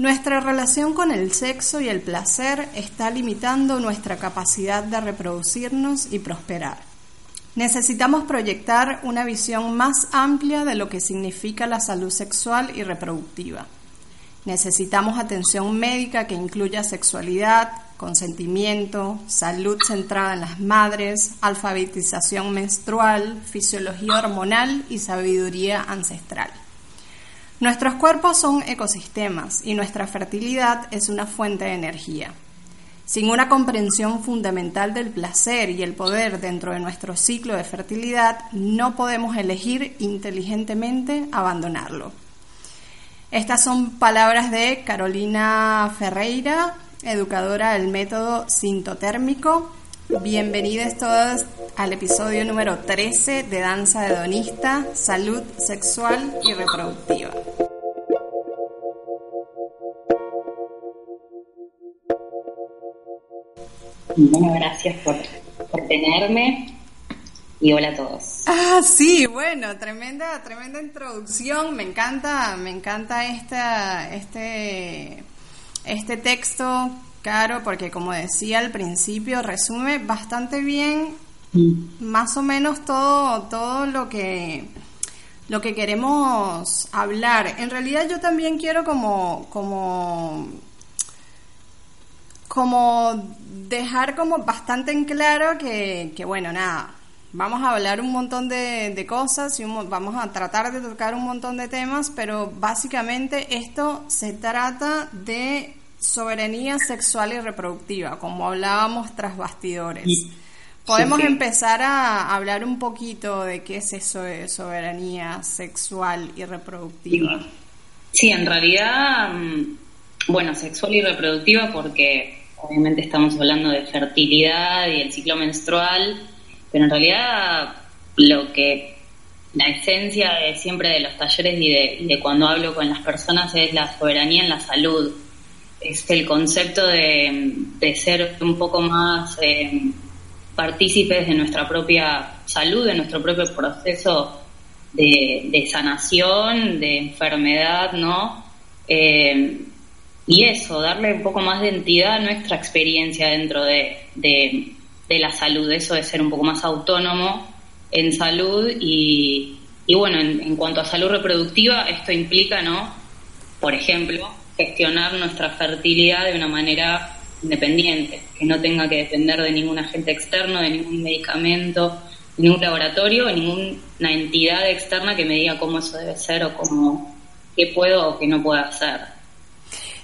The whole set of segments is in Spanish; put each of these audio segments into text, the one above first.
Nuestra relación con el sexo y el placer está limitando nuestra capacidad de reproducirnos y prosperar. Necesitamos proyectar una visión más amplia de lo que significa la salud sexual y reproductiva. Necesitamos atención médica que incluya sexualidad, consentimiento, salud centrada en las madres, alfabetización menstrual, fisiología hormonal y sabiduría ancestral. Nuestros cuerpos son ecosistemas y nuestra fertilidad es una fuente de energía. Sin una comprensión fundamental del placer y el poder dentro de nuestro ciclo de fertilidad, no podemos elegir inteligentemente abandonarlo. Estas son palabras de Carolina Ferreira, educadora del método sintotérmico. Bienvenidos todos al episodio número 13 de Danza Hedonista, Salud Sexual y Reproductiva. Bueno, gracias por, por tenerme y hola a todos. Ah, sí, bueno, tremenda, tremenda introducción. Me encanta, me encanta esta, este, este texto, Caro, porque como decía al principio, resume bastante bien más o menos todo, todo lo que lo que queremos hablar. En realidad yo también quiero como, como, como dejar como bastante en claro que, que bueno, nada, Vamos a hablar un montón de, cosas y vamos a tratar de tocar un montón de temas, pero básicamente esto se trata de soberanía sexual y reproductiva, como hablábamos tras bastidores. Podemos empezar a hablar un poquito de qué es eso de soberanía sexual y reproductiva. Sí, en realidad, mm, bueno, sexual y reproductiva porque obviamente estamos hablando de fertilidad y el ciclo menstrual pero en realidad lo que la esencia de siempre de los talleres y de, cuando hablo con las personas es la soberanía en la salud. Es el concepto de, ser un poco más eh, partícipes de nuestra propia salud, de nuestro propio proceso de, sanación, de enfermedad, ¿no? Eh, y eso, darle un poco más de entidad a nuestra experiencia dentro de, de la salud, eso de ser un poco más autónomo en salud y, bueno, en, cuanto a salud reproductiva, esto implica, ¿no? Por ejemplo, gestionar nuestra fertilidad de una manera independiente, que no tenga que depender de ningún agente externo, de ningún medicamento, de ningún laboratorio, de ninguna entidad externa que me diga cómo eso debe ser o cómo qué puedo o qué no puedo hacer.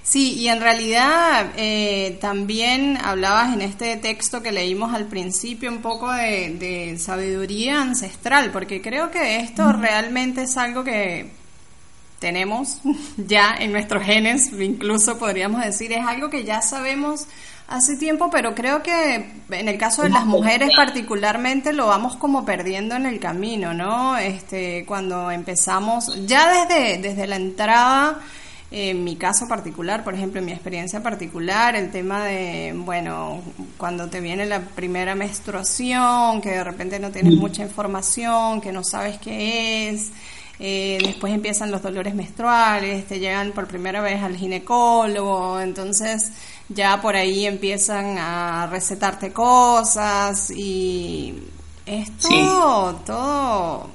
Sí, y en realidad eh, también hablabas en este texto que leímos al principio un poco de, sabiduría ancestral, porque creo que esto realmente es algo que tenemos ya en nuestros genes, incluso podríamos decir, es algo que ya sabemos hace tiempo, pero creo que en el caso de las mujeres particularmente lo vamos como perdiendo en el camino, ¿no? Este, cuando empezamos, ya desde, desde la entrada en mi caso particular, por ejemplo, en mi experiencia particular, el tema de, bueno, cuando te viene la primera menstruación, que de repente no tienes mucha información, que no sabes qué es, eh, después empiezan los dolores menstruales, te llegan por primera vez al ginecólogo, entonces ya por ahí empiezan a recetarte cosas y es todo,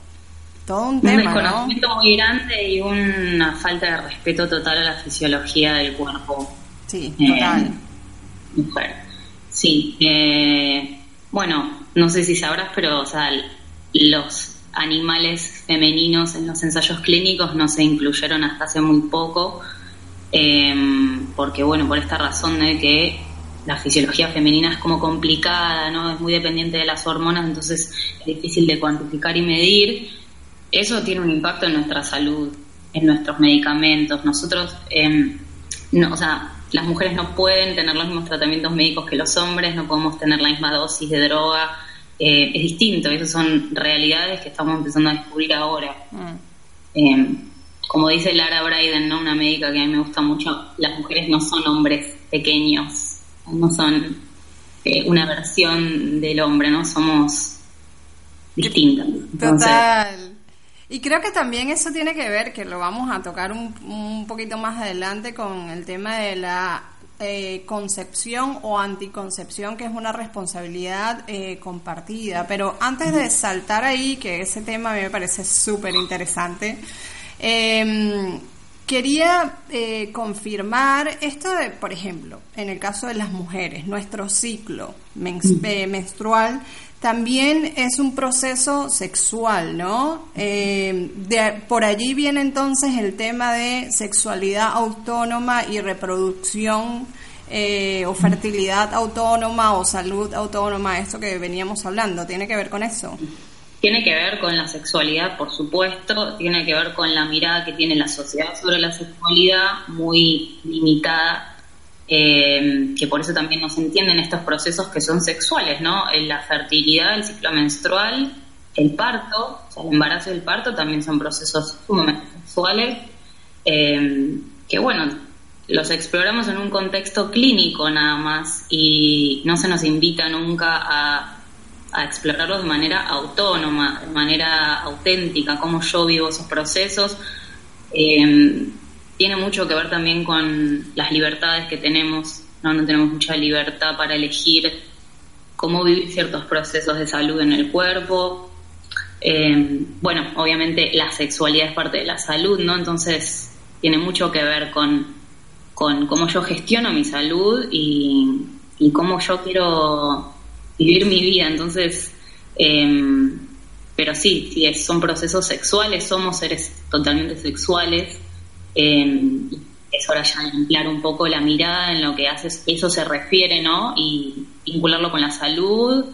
todo un, desconocimiento muy grande y una falta de respeto total a la fisiología del cuerpo. Sí, eh, total. Mujer. Sí. Eh, bueno, no sé si sabrás, pero o sea, los animales femeninos en los ensayos clínicos no se incluyeron hasta hace muy poco, eh, porque bueno, por esta razón de que la fisiología femenina es como complicada, ¿no? Es muy dependiente de las hormonas, entonces es difícil de cuantificar y medir eso tiene un impacto en nuestra salud, en nuestros medicamentos. Nosotros, em, no, o sea, las mujeres no pueden tener los mismos tratamientos médicos que los hombres, no podemos tener la misma dosis de droga. Eh, es distinto, esas son realidades que estamos empezando a descubrir ahora. Mm. Em, como dice Lara Bryden, ¿no? una médica que a mí me gusta mucho, las mujeres no son hombres pequeños, no son eh, una versión del hombre, ¿no? Somos distintas. Total. Y creo que también eso tiene que ver, que lo vamos a tocar un, un poquito más adelante con el tema de la eh, concepción o anticoncepción, que es una responsabilidad eh, compartida. Pero antes de saltar ahí, que ese tema a mí me parece súper interesante, em, quería eh, confirmar esto de, por ejemplo, en el caso de las mujeres, nuestro ciclo menstrual también es un proceso sexual, ¿no? Eh, por allí viene entonces el tema de sexualidad autónoma y reproducción eh, o fertilidad autónoma o salud autónoma, esto que veníamos hablando, ¿tiene que ver con eso? Tiene que ver con la sexualidad, por supuesto, tiene que ver con la mirada que tiene la sociedad sobre la sexualidad, muy limitada eh, que por eso también no se entienden estos procesos que son sexuales, ¿no? La fertilidad, el ciclo menstrual, el parto, o sea, el embarazo y el parto también son procesos sumamente sexuales, eh, que bueno, los exploramos en un contexto clínico nada más y no se nos invita nunca a, a explorarlos de manera autónoma, de manera auténtica, cómo yo vivo esos procesos. Eh, tiene mucho que ver también con las libertades que tenemos, ¿no? tenemos mucha libertad para elegir cómo vivir ciertos procesos de salud en el cuerpo. Eh, bueno, obviamente la sexualidad es parte de la salud, ¿no? Entonces tiene mucho que ver con, con cómo yo gestiono mi salud y, cómo yo quiero vivir mi vida. Entonces, eh, pero sí, sí, son procesos sexuales, somos seres totalmente sexuales es hora ya de ampliar un poco la mirada en lo que hace, eso se refiere, ¿no? Y vincularlo con la salud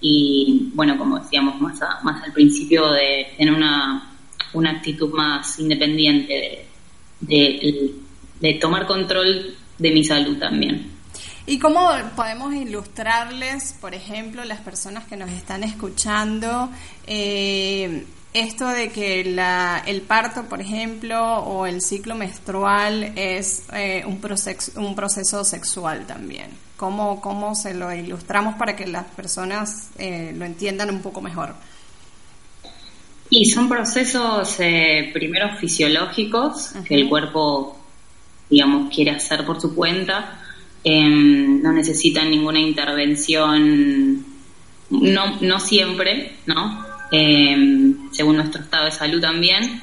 y, bueno, como decíamos más, más al principio, de tener una, una actitud más independiente, de, de, tomar control de mi salud también. ¿Y cómo podemos ilustrarles, por ejemplo, las personas que nos están escuchando, eh, esto de que la, el parto, por ejemplo, o el ciclo menstrual es eh, un, proceso, un proceso sexual también. ¿Cómo, ¿Cómo se lo ilustramos para que las personas eh, lo entiendan un poco mejor? Y son procesos eh, primero fisiológicos que el cuerpo, digamos, quiere hacer por su cuenta. Em, no necesitan ninguna intervención, no, no siempre, ¿no? eh, según nuestro estado de salud también.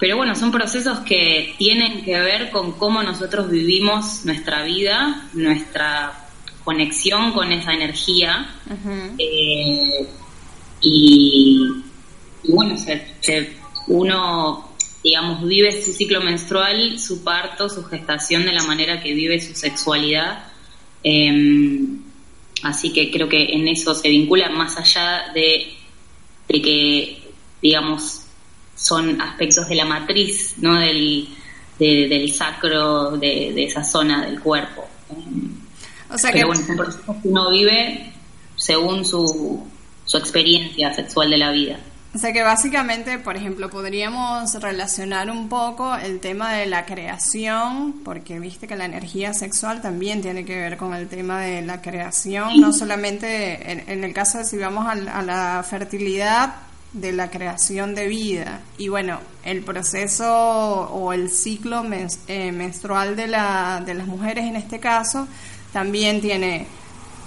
Pero bueno, son procesos que tienen que ver con cómo nosotros vivimos nuestra vida, nuestra conexión con esa energía. Eh, y, bueno, uno, digamos, vive su ciclo menstrual, su parto, su gestación de la manera que vive su sexualidad. Em, así que creo que en eso se vincula más allá de de que, digamos, son aspectos de la matriz, ¿no? Del, del sacro, de, esa zona del cuerpo. O sea Pero que... bueno, son procesos que uno vive según su, su experiencia sexual de la vida. O sea que básicamente, por ejemplo, podríamos relacionar un poco el tema de la creación, porque viste que la energía sexual también tiene que ver con el tema de la creación, no solamente en, el caso de si vamos a, la fertilidad, de la creación de vida. Y bueno, el proceso o el ciclo eh, menstrual de, la, de las mujeres en este caso también tiene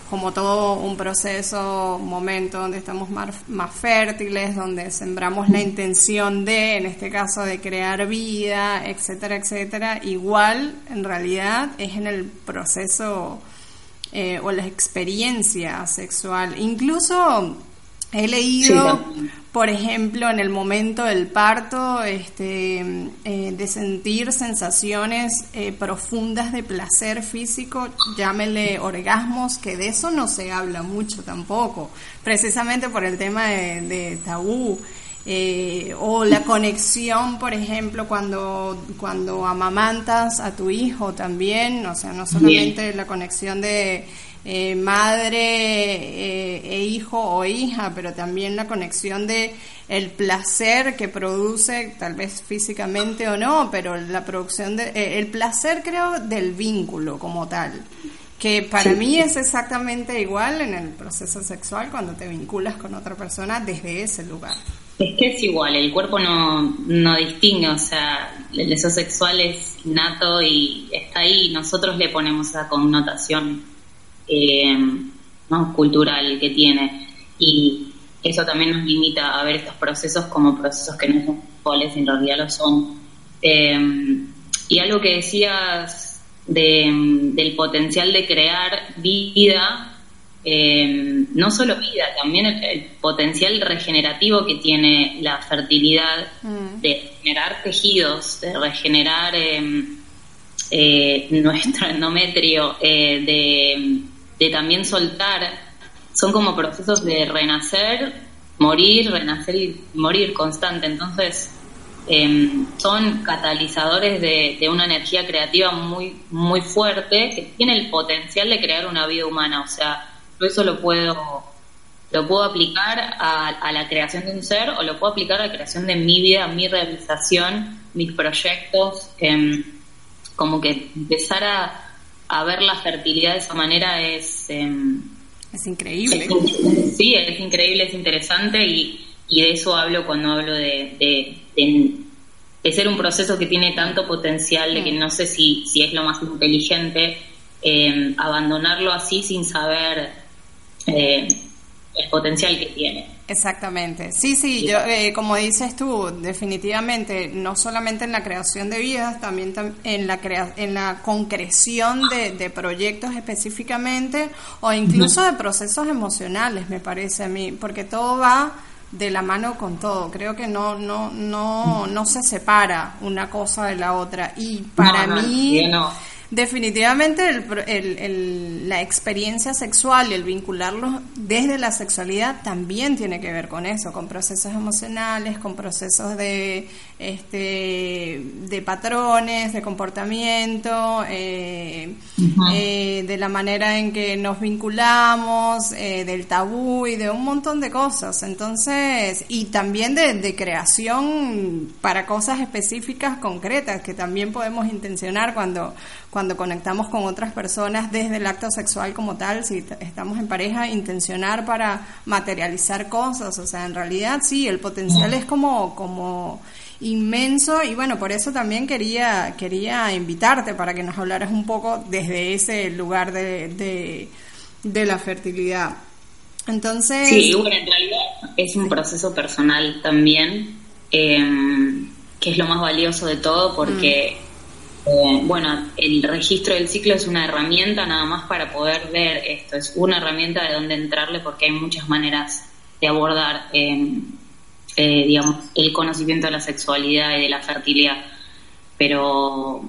como todo un proceso, un momento donde estamos más, más, fértiles, donde sembramos la intención de, en este caso, de crear vida, etcétera, etcétera, igual en realidad es en el proceso eh, o la experiencia sexual. Incluso he leído por ejemplo, en el momento del parto, este, eh, de sentir sensaciones eh, profundas de placer físico, llámele orgasmos, que de eso no se habla mucho tampoco, precisamente por el tema de, tabú. Eh, o la conexión, por ejemplo, cuando, cuando amamantas a tu hijo también, o sea, no solamente la conexión de eh, madre eh, e hijo o hija, pero también la conexión de el placer que produce, tal vez físicamente o no, pero la producción de eh, el placer creo del vínculo como tal, que para mí es exactamente igual en el proceso sexual cuando te vinculas con otra persona desde ese lugar. Es que es igual, el cuerpo no, no distingue, o sea, el deseo sexual es innato y está ahí, nosotros le ponemos esa connotación eh, ¿no? cultural que tiene y eso también nos limita a ver estos procesos como procesos que no son cuales en realidad lo son. Eh, y algo que decías del potencial de crear vida, eh, no solo vida, también el, potencial regenerativo que tiene la fertilidad mm. de generar tejidos, de regenerar em, eh, nuestro endometrio, de, de, también soltar, son como procesos de renacer, morir, renacer y morir constante. Entonces, em, son catalizadores de, una energía creativa muy, muy fuerte que tiene el potencial de crear una vida humana. O sea, eso lo puedo, lo puedo aplicar a, la creación de un ser o lo puedo aplicar a la creación de mi vida, mi realización, mis proyectos. Em, como que empezar a, ver la fertilidad de esa manera es... Em, es increíble. sí, es increíble, es interesante y, y de eso hablo cuando hablo de, de, ser un proceso que tiene tanto potencial, de que no sé si, si es lo más inteligente em, abandonarlo así sin saber eh, el potencial que tiene. Exactamente. Sí, sí, yo, eh, como dices tú, definitivamente, no solamente en la creación de vidas, también en la, crea en la concreción de, proyectos específicamente o incluso de procesos emocionales, me parece a mí, porque todo va de la mano con todo. Creo que no no no no se separa una cosa de la otra y para mí Definitivamente el, la experiencia sexual y el vincularlo desde la sexualidad también tiene que ver con eso, con procesos emocionales, con procesos de, este, de patrones, de comportamiento, eh, eh, de la manera en que nos vinculamos, eh, del tabú y de un montón de cosas. Entonces, y también de, de creación para cosas específicas, concretas, que también podemos intencionar cuando cuando conectamos con otras personas desde el acto sexual como tal, si estamos en pareja, intencionar para materializar cosas, o sea, en realidad sí, el potencial es como, como inmenso y bueno, por eso también quería, quería invitarte para que nos hablaras un poco desde ese lugar de, de, la fertilidad. Entonces... Sí, bueno, en realidad es un proceso personal también, em, que es lo más valioso de todo porque... Mm. Eh, bueno, el registro del ciclo es una herramienta nada más para poder ver esto, es una herramienta de dónde entrarle porque hay muchas maneras de abordar, em, eh, digamos, el conocimiento de la sexualidad y de la fertilidad. Pero,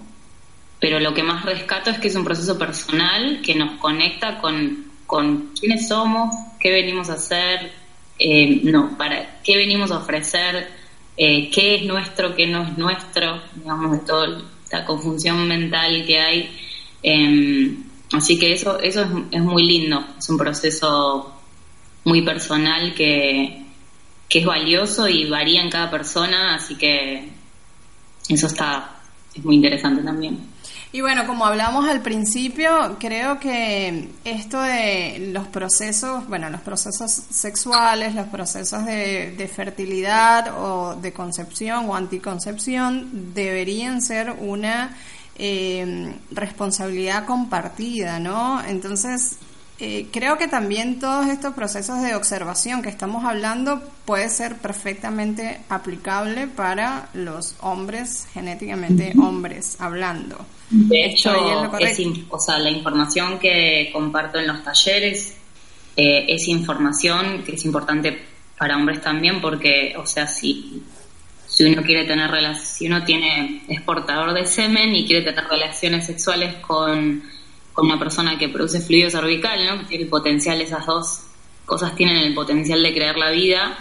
pero lo que más rescato es que es un proceso personal que nos conecta con, con quiénes somos, qué venimos a hacer, eh, no, para qué venimos a ofrecer, qué es nuestro, qué no es nuestro, digamos, de todo esta confusión mental que hay. Em, así que eso, eso es, es, muy lindo, es un proceso muy personal que, que es valioso y varía en cada persona, así que eso está, es muy interesante también. Y bueno, como hablamos al principio, creo que esto de los procesos, bueno, los procesos sexuales, los procesos de, fertilidad o de concepción o anticoncepción deberían ser una eh, responsabilidad compartida, ¿no? Entonces, eh, creo que también todos estos procesos de observación que estamos hablando puede ser perfectamente aplicable para los hombres, genéticamente hombres, hablando. De hecho, o sea, la información que comparto en los talleres eh, es información que es importante para hombres también porque, o sea, si, si uno quiere tener relaciones, si uno tiene, es portador de semen y quiere tener relaciones sexuales con con una persona que produce fluido cervical, ¿no? que tiene el potencial, esas dos cosas tienen el potencial de crear la vida,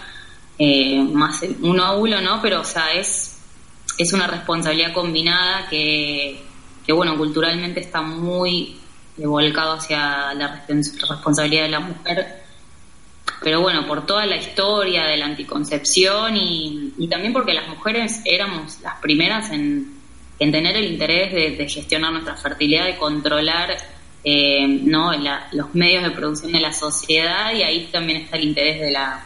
eh, más uno a uno, ¿no? Pero, o sea, es, es una responsabilidad combinada que, que, bueno, culturalmente está muy volcado hacia la responsabilidad de la mujer. Pero bueno, por toda la historia de la anticoncepción y, y también porque las mujeres éramos las primeras en, en tener el interés de, gestionar nuestra fertilidad, de controlar eh, ¿no? los medios de producción de la sociedad y ahí también está el interés de la,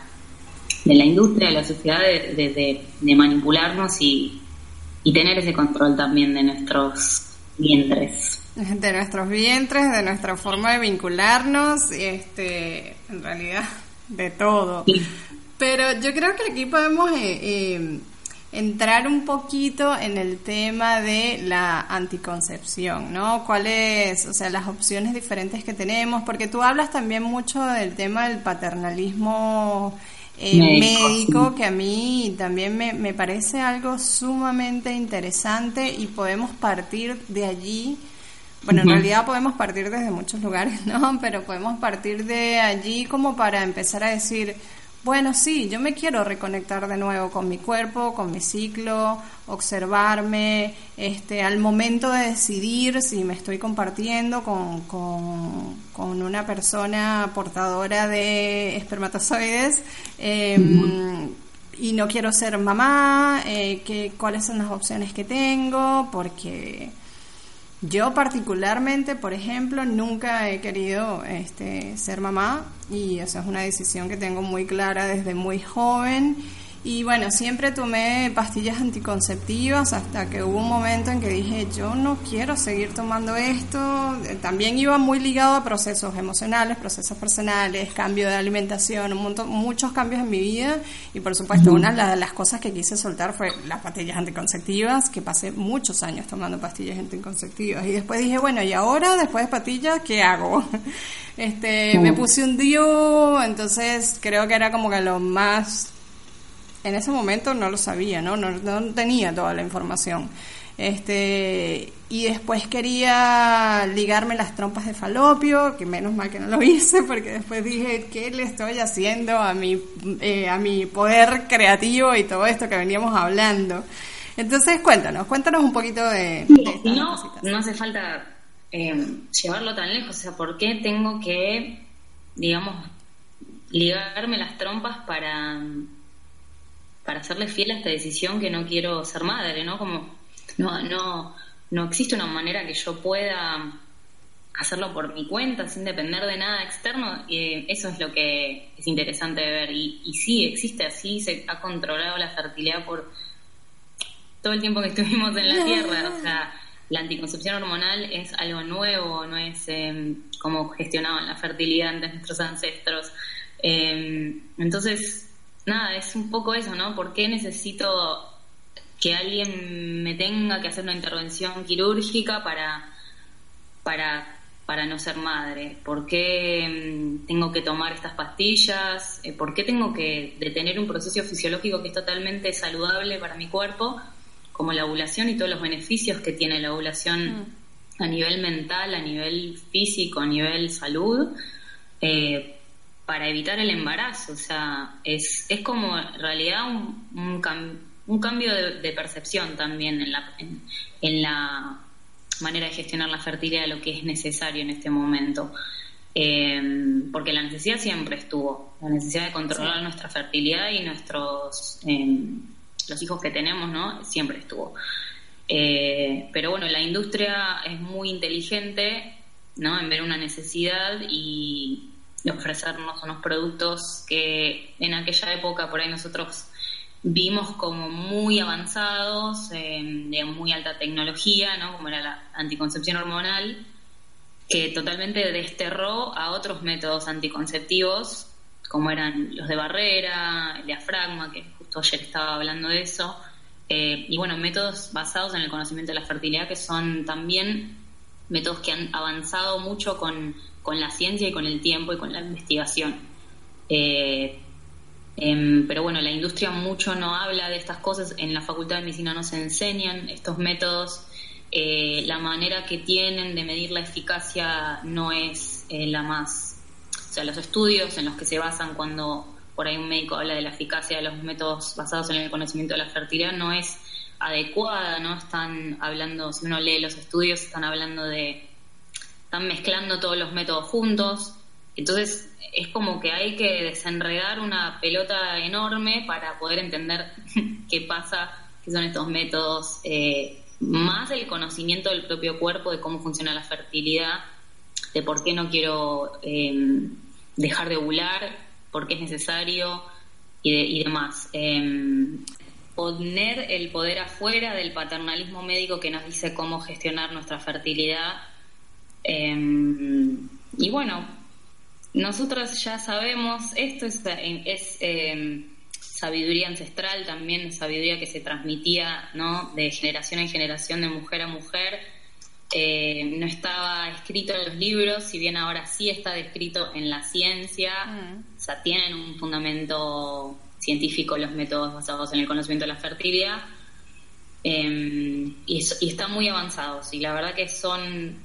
de la industria, de la sociedad, de, de, manipularnos y, y tener ese control también de nuestros vientres. De nuestros vientres, de nuestra forma de vincularnos, este, en realidad, de todo. Pero yo creo que aquí podemos eh, eh, entrar un poquito en el tema de la anticoncepción, ¿no? ¿Cuáles, o sea, las opciones diferentes que tenemos? Porque tú hablas también mucho del tema del paternalismo eh, médico, que a mí también me, me parece algo sumamente interesante y podemos partir de allí. Bueno, en realidad podemos partir desde muchos lugares, ¿no? Pero podemos partir de allí como para empezar a decir, bueno, sí, yo me quiero reconectar de nuevo con mi cuerpo, con mi ciclo, observarme, este, al momento de decidir si me estoy compartiendo con, con, una persona portadora de espermatozoides em, y no quiero ser mamá, eh, que, cuáles son las opciones que tengo, porque yo particularmente, por ejemplo, nunca he querido este, ser mamá y esa es una decisión que tengo muy clara desde muy joven y bueno, siempre tomé pastillas anticonceptivas hasta que hubo un momento en que dije, yo no quiero seguir tomando esto. También iba muy ligado a procesos emocionales, procesos personales, cambio de alimentación, un montón, muchos cambios en mi vida. Y por supuesto, una de las cosas que quise soltar fue las pastillas anticonceptivas, que pasé muchos años tomando pastillas anticonceptivas. Y después dije, bueno, ¿y ahora, después de pastillas, qué hago? Este, me puse un dio, entonces creo que era como que lo más en ese momento no lo sabía, ¿no? No, tenía toda la información. Este, y después quería ligarme las trompas de falopio, que menos mal que no lo hice, porque después dije, ¿qué le estoy haciendo a mi, eh, a mi poder creativo y todo esto que veníamos hablando? Entonces, cuéntanos, cuéntanos un poquito de... no, no hace falta eh, llevarlo tan lejos, o sea, ¿por qué tengo que, digamos, ligarme las trompas para para hacerle fiel a esta decisión que no quiero ser madre, ¿no? Como no, no, no existe una manera que yo pueda hacerlo por mi cuenta sin depender de nada externo. y eso es lo que es interesante de ver. Y, y sí, existe así, se ha controlado la fertilidad por todo el tiempo que estuvimos en la Tierra. O sea, la anticoncepción hormonal es algo nuevo, no es eh, como gestionaban la fertilidad de nuestros ancestros. Em, entonces, nada, es un poco eso, ¿no? ¿Por qué necesito que alguien me tenga que hacer una intervención quirúrgica para, para, para no ser madre? ¿Por qué mm, tengo que tomar estas pastillas? Eh, ¿Por qué tengo que detener un proceso fisiológico que es totalmente saludable para mi cuerpo, como la ovulación y todos los beneficios que tiene la ovulación mm. a nivel mental, a nivel físico, a nivel salud? Eh, para evitar el embarazo. O sea, es, es como en realidad un, un, cambio de, percepción también en la, en, la manera de gestionar la fertilidad, lo que es necesario en este momento. Em, porque la necesidad siempre estuvo, la necesidad de controlar nuestra fertilidad y nuestros em, los hijos que tenemos, ¿no? Siempre estuvo. Eh, pero bueno, la industria es muy inteligente, ¿no? En ver una necesidad y, de ofrecernos unos productos que en aquella época por ahí nosotros vimos como muy avanzados, de muy alta tecnología, ¿no? como era la anticoncepción hormonal, que totalmente desterró a otros métodos anticonceptivos, como eran los de barrera, el diafragma, que justo ayer estaba hablando de eso, eh, y bueno, métodos basados en el conocimiento de la fertilidad, que son también métodos que han avanzado mucho con con la ciencia y con el tiempo y con la investigación. Eh, em, pero bueno, la industria mucho no habla de estas cosas, en la Facultad de Medicina no se enseñan estos métodos, eh, la manera que tienen de medir la eficacia no es eh, la más, o sea, los estudios en los que se basan cuando por ahí un médico habla de la eficacia de los métodos basados en el conocimiento de la fertilidad no es adecuada, ¿no? Están hablando, si uno lee los estudios, están hablando de están mezclando todos los métodos juntos. Entonces es como que hay que desenredar una pelota enorme para poder entender qué pasa, qué son estos métodos, eh, más el conocimiento del propio cuerpo, de cómo funciona la fertilidad, de por qué no quiero em, dejar de ovular, por qué es necesario, y, demás. Em, poner el poder afuera del paternalismo médico que nos dice cómo gestionar nuestra fertilidad. Em, y bueno, nosotros ya sabemos, esto es, es em, sabiduría ancestral también, sabiduría que se transmitía ¿no? de generación en generación, de mujer a mujer. Eh, no estaba escrito en los libros, si bien ahora sí está descrito en la ciencia, mm. o sea, tienen un fundamento científico los métodos basados en el conocimiento de la fertilidad, em, y, y, están muy avanzados, y la verdad que son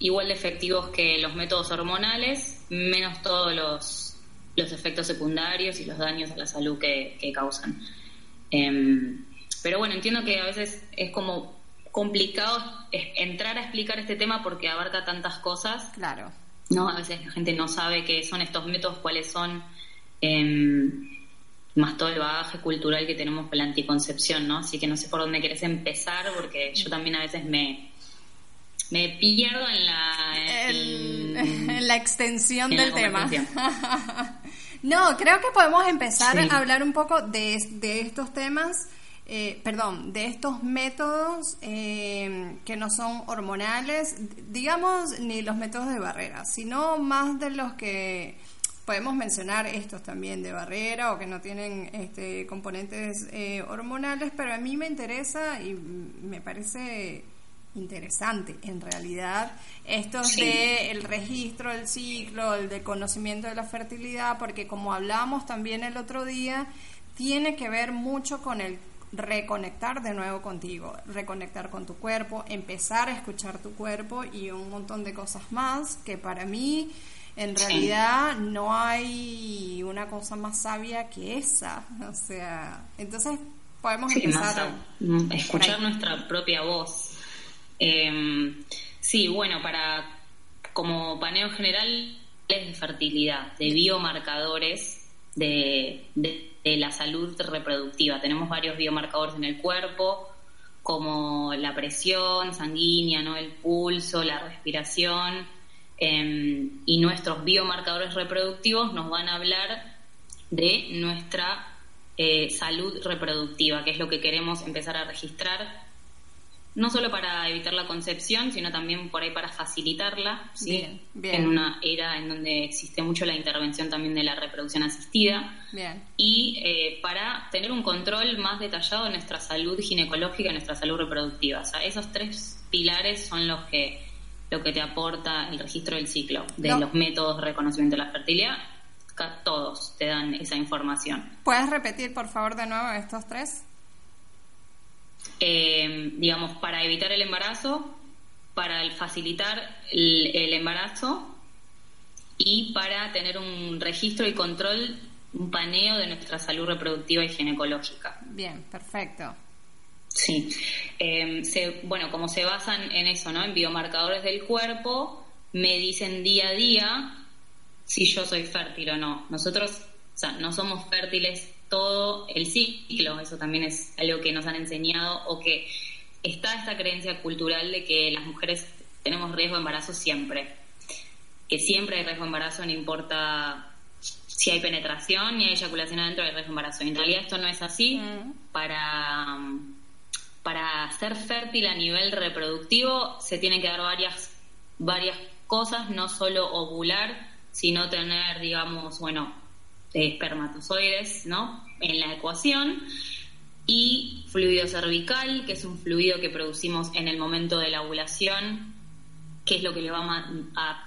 igual de efectivos que los métodos hormonales, menos todos los, los efectos secundarios y los daños a la salud que, causan. Em, pero bueno, entiendo que a veces es como complicado entrar a explicar este tema porque abarca tantas cosas. Claro. ¿no? A veces la gente no sabe qué son estos métodos, cuáles son, em, más todo el bagaje cultural que tenemos con la anticoncepción, ¿no? Así que no sé por dónde querés empezar porque yo también a veces me, me pierdo en la, en, la extensión del tema. no, creo que podemos empezar a hablar un poco de, de estos temas eh, perdón, de estos métodos eh, que no son hormonales, digamos, ni los métodos de barrera, sino más de los que podemos mencionar estos también de barrera o que no tienen este, componentes eh, hormonales, pero a mí me interesa y me parece interesante en realidad estos de el registro del ciclo, el de conocimiento de la fertilidad, porque como hablamos también el otro día, tiene que ver mucho con el reconectar de nuevo contigo, reconectar con tu cuerpo, empezar a escuchar tu cuerpo y un montón de cosas más que para mí en realidad no hay una cosa más sabia que esa. O sea, entonces podemos empezar a escuchar nuestra propia voz. Em, sí, bueno, para como paneo general es de fertilidad, de biomarcadores de de la salud reproductiva. Tenemos varios biomarcadores en el cuerpo, como la presión sanguínea, ¿no? el pulso, la respiración, em, y nuestros biomarcadores reproductivos nos van a hablar de nuestra eh, salud reproductiva, que es lo que queremos empezar a registrar no solo para evitar la concepción, sino también por ahí para facilitarla, ¿sí? en una era en donde existe mucho la intervención también de la reproducción asistida, y eh, para tener un control más detallado de nuestra salud ginecológica y nuestra salud reproductiva. O sea, esos tres pilares son los que lo que te aporta el registro del ciclo, de los métodos de reconocimiento de la fertilidad, todos te dan esa información. ¿Puedes repetir, por favor, de nuevo estos tres? Eh, digamos, para evitar el embarazo, para facilitar el, embarazo y para tener un registro y control, un paneo de nuestra salud reproductiva y ginecológica. Bien, perfecto. Sí, eh, bueno, como se basan en eso, ¿no? En biomarcadores del cuerpo, me dicen día a día si yo soy fértil o no. Nosotros, o sea, no somos fértiles todo el ciclo, eso también es algo que nos han enseñado o que está esta creencia cultural de que las mujeres tenemos riesgo de embarazo siempre, que siempre hay riesgo de embarazo, no importa si hay penetración ni hay eyaculación adentro, hay riesgo de embarazo. En realidad esto no es así. Mm. Para, para ser fértil a nivel reproductivo se tienen que dar varias, varias cosas, no solo ovular, sino tener, digamos, bueno, de espermatozoides, ¿no? En la ecuación y fluido cervical, que es un fluido que producimos en el momento de la ovulación, que es lo que le va a,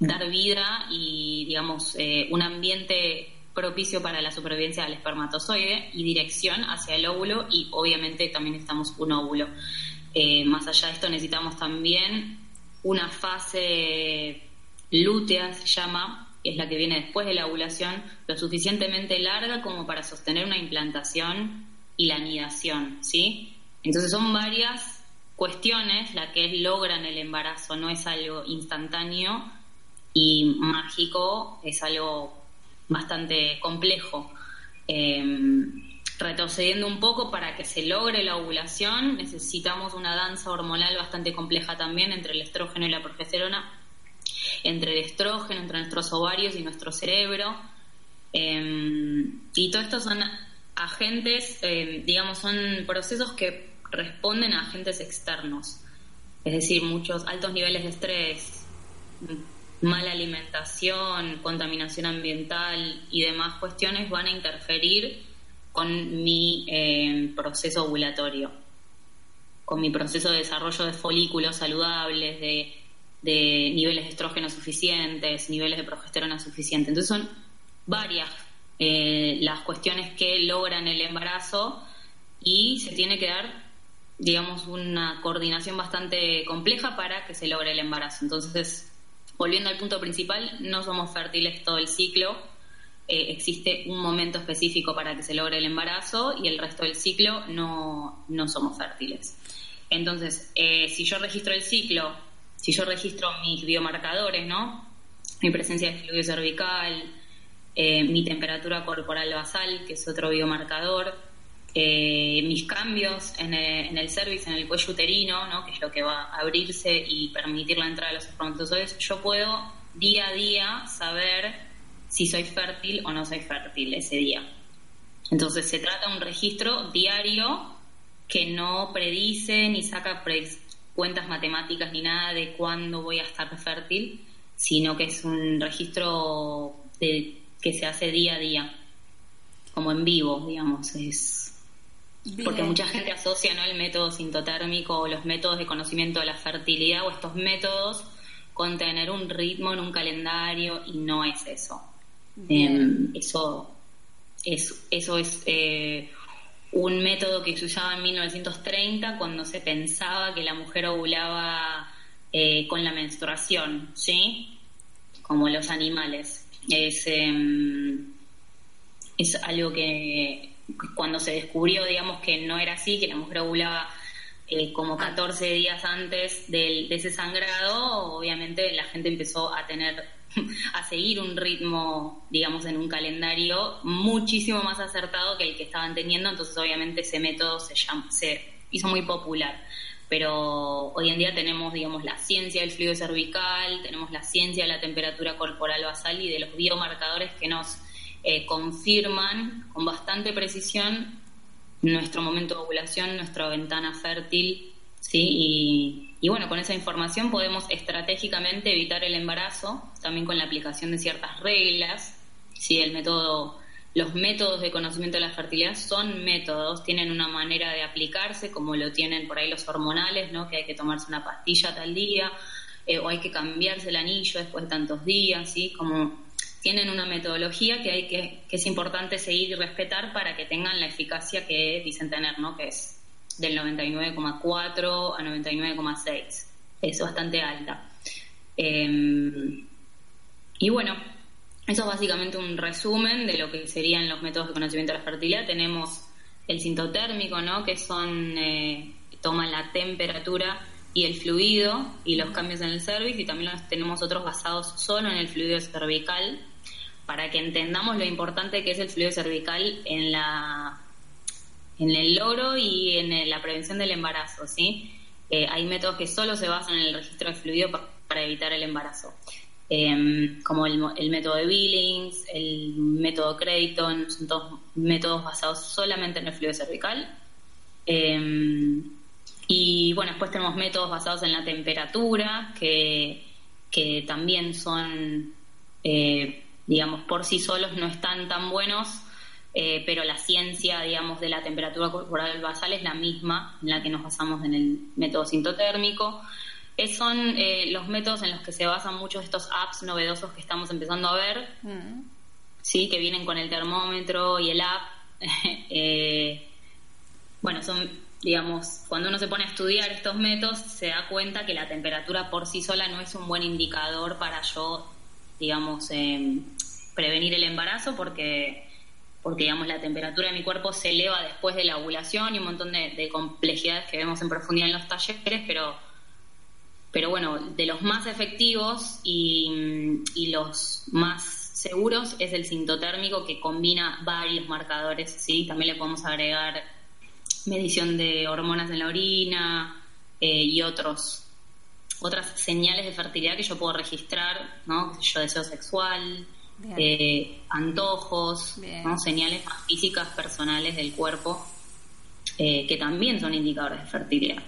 dar vida y, digamos, eh, un ambiente propicio para la supervivencia del espermatozoide y dirección hacia el óvulo y obviamente también estamos un óvulo. Eh, más allá de esto necesitamos también una fase lútea, se llama, es la que viene después de la ovulación, lo suficientemente larga como para sostener una implantación y la anidación, ¿sí? Entonces son varias cuestiones las que logran el embarazo, no es algo instantáneo y mágico, es algo bastante complejo. Em, retrocediendo un poco para que se logre la ovulación, necesitamos una danza hormonal bastante compleja también entre el estrógeno y la progesterona entre el estrógeno, entre nuestros ovarios y nuestro cerebro. Em, y todo esto son agentes, em, digamos, son procesos que responden a agentes externos, es decir, muchos altos niveles de estrés, mala alimentación, contaminación ambiental y demás cuestiones van a interferir con mi em, proceso ovulatorio, con mi proceso de desarrollo de folículos saludables, de, de niveles de estrógeno suficientes, niveles de progesterona suficientes. Entonces son varias eh, las cuestiones que logran el embarazo y se tiene que dar, digamos, una coordinación bastante compleja para que se logre el embarazo. Entonces, volviendo al punto principal, no somos fértiles todo el ciclo. Eh, existe un momento específico para que se logre el embarazo y el resto del ciclo no, no somos fértiles. Entonces, eh, si yo registro el ciclo, si yo registro mis biomarcadores, ¿no? Mi presencia de fluido cervical, eh, mi temperatura corporal basal, que es otro biomarcador, eh, mis cambios en el, en el cervix, en el cuello uterino, ¿no? que es lo que va a abrirse y permitir la entrada de los espermatozoides, yo puedo día a día saber si soy fértil o no soy fértil ese día. Entonces se trata de un registro diario que no predice ni saca cuentas matemáticas ni nada de cuándo voy a estar fértil, sino que es un registro de que se hace día a día, como en vivo, digamos, es porque mucha gente asocia ¿no? el método sintotérmico o los métodos de conocimiento de la fertilidad o estos métodos con tener un ritmo en un calendario y no es eso. Em, eso es, eso es eh, un método que se usaba en 1930 cuando se pensaba que la mujer ovulaba eh, con la menstruación, ¿sí? Como los animales es, em, es algo que cuando se descubrió, digamos, que no era así, que la mujer ovulaba eh, como 14 días antes de ese sangrado, obviamente la gente empezó a tener, a seguir un ritmo, digamos, en un calendario muchísimo más acertado que el que estaban teniendo, entonces obviamente ese método se, hizo muy popular. Pero hoy en día tenemos, digamos, la ciencia del fluido cervical, tenemos la ciencia de la temperatura corporal basal y de los biomarcadores que nos eh, confirman con bastante precisión nuestro momento de ovulación, nuestra ventana fértil, ¿sí? Y, bueno, con esa información podemos estratégicamente evitar el embarazo, también con la aplicación de ciertas reglas, ¿sí? El método los métodos de conocimiento de la fertilidad son métodos, tienen una manera de aplicarse, como lo tienen por ahí los hormonales, ¿no? que hay que tomarse una pastilla tal día, eh, o hay que cambiarse el anillo después de tantos días, ¿sí? como tienen una metodología que, hay que, que es importante seguir y respetar para que tengan la eficacia que dicen tener, ¿no? que es del 99,4 a 99,6, es bastante alta. Em, y bueno, eso es básicamente un resumen de lo que serían los métodos de conocimiento de la fertilidad. Tenemos el sintotérmico, ¿no? que son, eh, toman la temperatura y el fluido y los cambios en el cervix, y también tenemos otros basados solo en el fluido cervical, para que entendamos lo importante que es el fluido cervical en la en el logro y en la prevención del embarazo, ¿sí? Eh, hay métodos que solo se basan en el registro de fluido para evitar el embarazo. Em, como el, método de Billings, el método Creighton, son todos métodos basados solamente en el fluido cervical. Em, y bueno, después tenemos métodos basados en la temperatura, que, que también son, eh, digamos, por sí solos no están tan buenos, eh, pero la ciencia, digamos, de la temperatura corporal basal es la misma en la que nos basamos en el método sintotérmico son eh, los métodos en los que se basan muchos de estos apps novedosos que estamos empezando a ver, mm. sí, que vienen con el termómetro y el app. Eh, bueno, son, digamos, cuando uno se pone a estudiar estos métodos, se da cuenta que la temperatura por sí sola no es un buen indicador para yo, digamos, em, prevenir el embarazo, porque porque digamos la temperatura de mi cuerpo se eleva después de la ovulación y un montón de, de complejidades que vemos en profundidad en los talleres, pero pero bueno, de los más efectivos y, los más seguros es el sintotérmico que combina varios marcadores, ¿sí? También le podemos agregar medición de hormonas en la orina eh, y otros otras señales de fertilidad que yo puedo registrar, ¿no? Yo deseo sexual, eh, antojos, señales físicas personales del cuerpo eh, que también son indicadores de fertilidad.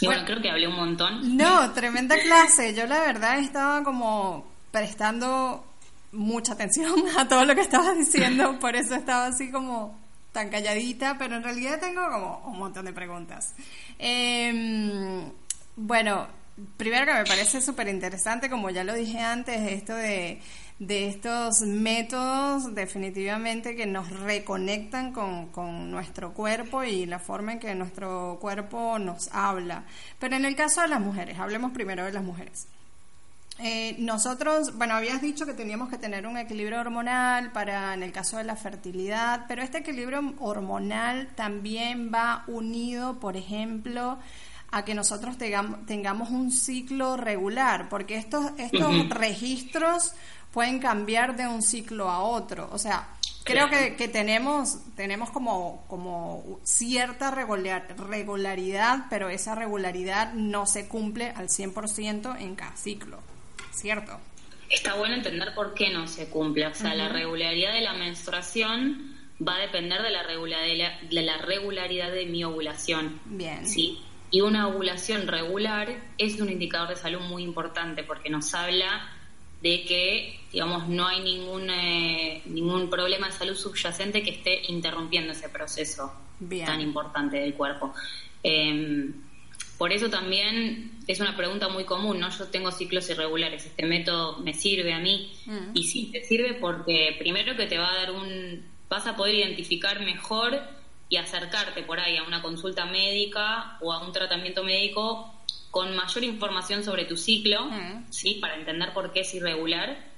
Y bueno, creo que hablé un montón. No, tremenda clase. Yo la verdad estaba como prestando mucha atención a todo lo que estabas diciendo, por eso estaba así como tan calladita, pero en realidad tengo como un montón de preguntas. Em, bueno, primero que me parece súper interesante, como ya lo dije antes, esto de, de estos métodos definitivamente que nos reconectan con, con, nuestro cuerpo y la forma en que nuestro cuerpo nos habla. Pero en el caso de las mujeres, hablemos primero de las mujeres. Eh, nosotros, bueno, habías dicho que teníamos que tener un equilibrio hormonal para en el caso de la fertilidad, pero este equilibrio hormonal también va unido, por ejemplo, a que nosotros tengamos, un ciclo regular, porque estos, estos registros pueden cambiar de un ciclo a otro. O sea, creo que, que tenemos, tenemos como, como cierta regularidad, pero esa regularidad no se cumple al 100% en cada ciclo, ¿cierto? Está bueno entender por qué no se cumple. O sea, la regularidad de la menstruación va a depender de la regularidad de, la regularidad de mi ovulación. Bien. ¿sí? Y una ovulación regular es un indicador de salud muy importante porque nos habla de que, digamos, no hay ningún, eh, ningún problema de salud subyacente que esté interrumpiendo ese proceso tan importante del cuerpo. Em, por eso también es una pregunta muy común, ¿no? Yo tengo ciclos irregulares, ¿este método me sirve a mí? Mm. Y sí, te sirve porque primero que te va a dar un... vas a poder identificar mejor y acercarte por ahí a una consulta médica o a un tratamiento médico con mayor información sobre tu ciclo, mm. ¿sí? Para entender por qué es irregular.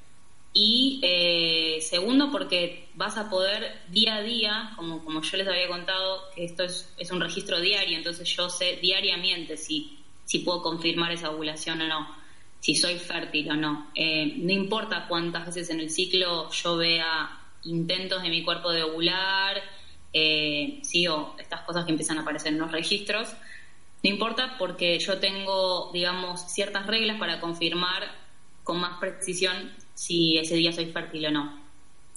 Y eh, segundo, porque vas a poder día a día, como, como yo les había contado, que esto es, es un registro diario, entonces yo sé diariamente si, si puedo confirmar esa ovulación o no, si soy fértil o no. Eh, no importa cuántas veces en el ciclo yo vea intentos de mi cuerpo de ovular, eh, sí, o estas cosas que empiezan a aparecer en los registros. No importa porque yo tengo, digamos, ciertas reglas para confirmar con más precisión si ese día soy fértil o no.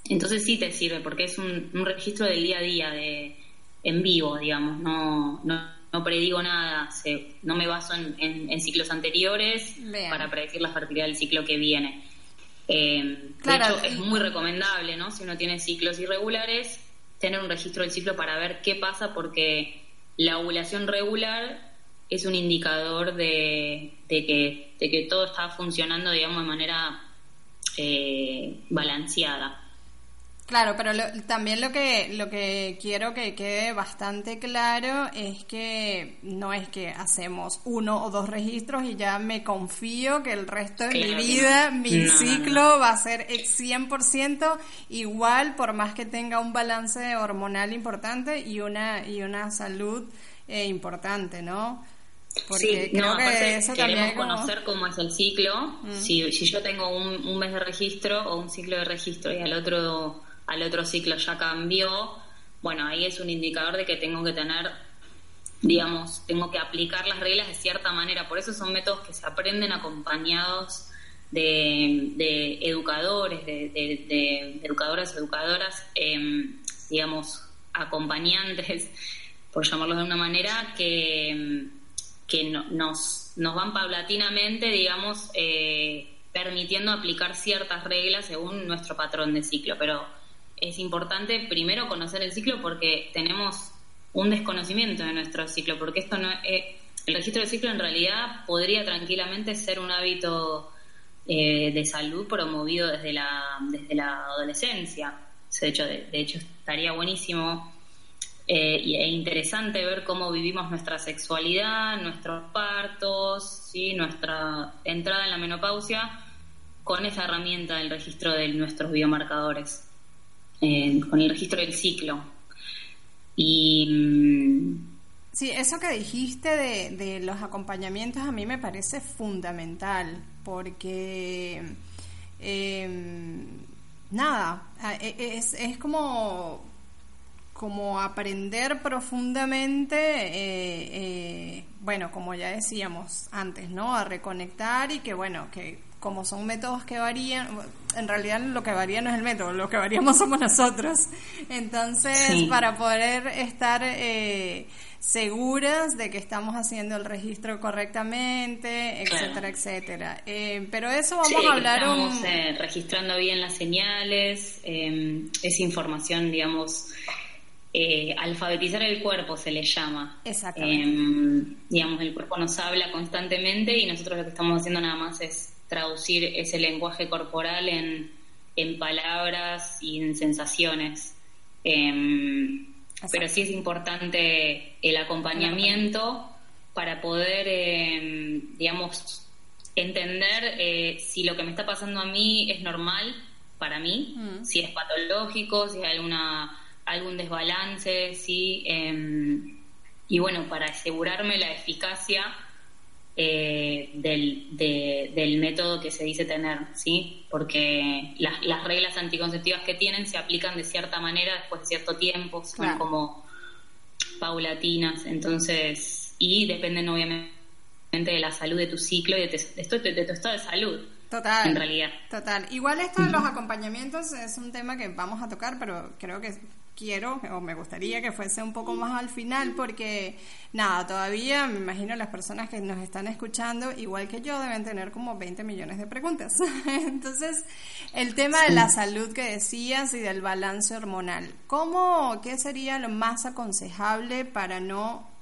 Entonces sí te sirve porque es un, registro del día a día, de, en vivo, digamos, no, no, predigo nada, no me baso en, ciclos anteriores para predecir la fertilidad del ciclo que viene. Eh, de hecho, es muy recomendable, ¿no? Si uno tiene ciclos irregulares, tener un registro del ciclo para ver qué pasa porque la ovulación regular es un indicador de, que, de que todo está funcionando, digamos, de manera eh, balanceada. Claro, pero también lo que, lo que quiero que quede bastante claro es que no es que hacemos uno o dos registros y ya me confío que el resto de mi vida, mi ciclo va a ser 100% igual por más que tenga un balance hormonal importante y una, y una salud eh, importante, ¿no? Porque sí, no, que eso queremos conocer cómo es el ciclo. Mm. Si, si yo tengo un, un mes de registro o un ciclo de registro y al otro al otro ciclo ya cambió, bueno, ahí es un indicador de que tengo que tener, digamos, tengo que aplicar las reglas de cierta manera. Por eso son métodos que se aprenden acompañados de, educadores, de, educadoras, educadoras, em, digamos, acompañantes, por llamarlos de una manera, que, que nos, nos van paulatinamente, digamos, eh, permitiendo aplicar ciertas reglas según nuestro patrón de ciclo. Pero es importante primero conocer el ciclo porque tenemos un desconocimiento de nuestro ciclo, porque esto no es, el registro del ciclo en realidad podría tranquilamente ser un hábito eh, de salud promovido desde la, desde la adolescencia. De hecho, de, hecho estaría buenísimo eh, e interesante ver cómo vivimos nuestra sexualidad, nuestros partos, ¿sí? nuestra entrada en la menopausia con esa herramienta del registro de nuestros biomarcadores con el registro del ciclo. Y. Mm, sí, eso que dijiste de, los acompañamientos a mí me parece fundamental, porque. Em, nada, e, es, es como como aprender profundamente, eh, eh, bueno, como ya decíamos antes, ¿no? A reconectar y que, bueno, que como son métodos que varían, en realidad lo que varía no es el método, lo que varíamos somos nosotros. Entonces, para poder estar eh, seguras de que estamos haciendo el registro correctamente, etcétera, etcétera. Eh, pero eso vamos a hablar. Estamos eh, registrando bien las señales, eh, es información, digamos, eh, alfabetizar el cuerpo se le llama. Exactamente. Em, digamos, el cuerpo nos habla constantemente y nosotros lo que estamos haciendo nada más es traducir ese lenguaje corporal en, en palabras y en sensaciones. Em, pero sí es importante el acompañamiento para poder, em, digamos, entender eh, si lo que me está pasando a mí es normal para mí, mm. si es patológico, si hay alguna algún desbalance, ¿sí? Em, y bueno, para asegurarme la eficacia eh, del, del, método que se dice tener, ¿sí? Porque las, las, reglas anticonceptivas que tienen se aplican de cierta manera después de cierto tiempo, son como paulatinas, entonces, y dependen obviamente de la salud de tu ciclo y de, tu, de tu estado de salud. Total. En realidad. Total. Igual esto de los acompañamientos es un tema que vamos a tocar, pero creo que quiero o me gustaría que fuese un poco más al final porque nada, todavía me imagino las personas que nos están escuchando, igual que yo, deben tener como 20 millones de preguntas. Entonces, el tema de la salud que decías y del balance hormonal, ¿cómo, qué sería lo más aconsejable para no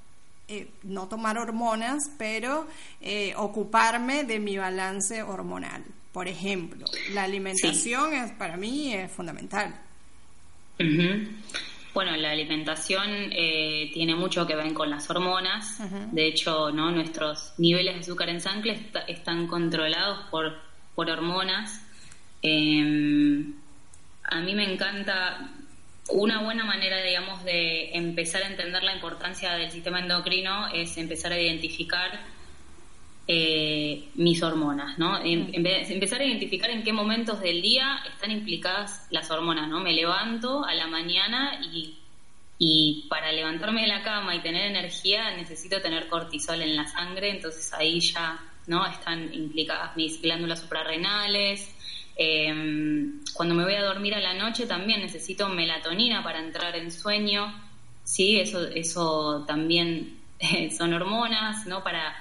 eh, no tomar hormonas, pero eh, ocuparme de mi balance hormonal. Por ejemplo, la alimentación es para mí es fundamental. Bueno, la alimentación eh, tiene mucho que ver con las hormonas. De hecho, no nuestros niveles de azúcar en sangre están controlados por, por hormonas. Em, a mí me encanta una buena manera, digamos, de empezar a entender la importancia del sistema endocrino es empezar a identificar eh, mis hormonas, ¿no? Em, mm. empezar a identificar en qué momentos del día están implicadas las hormonas, ¿no? Me levanto a la mañana y, y para levantarme de la cama y tener energía necesito tener cortisol en la sangre, entonces ahí ya, ¿no? Están implicadas mis glándulas suprarrenales. Eh, cuando me voy a dormir a la noche también necesito melatonina para entrar en sueño, ¿sí? Eso, eso también son hormonas, ¿no? Para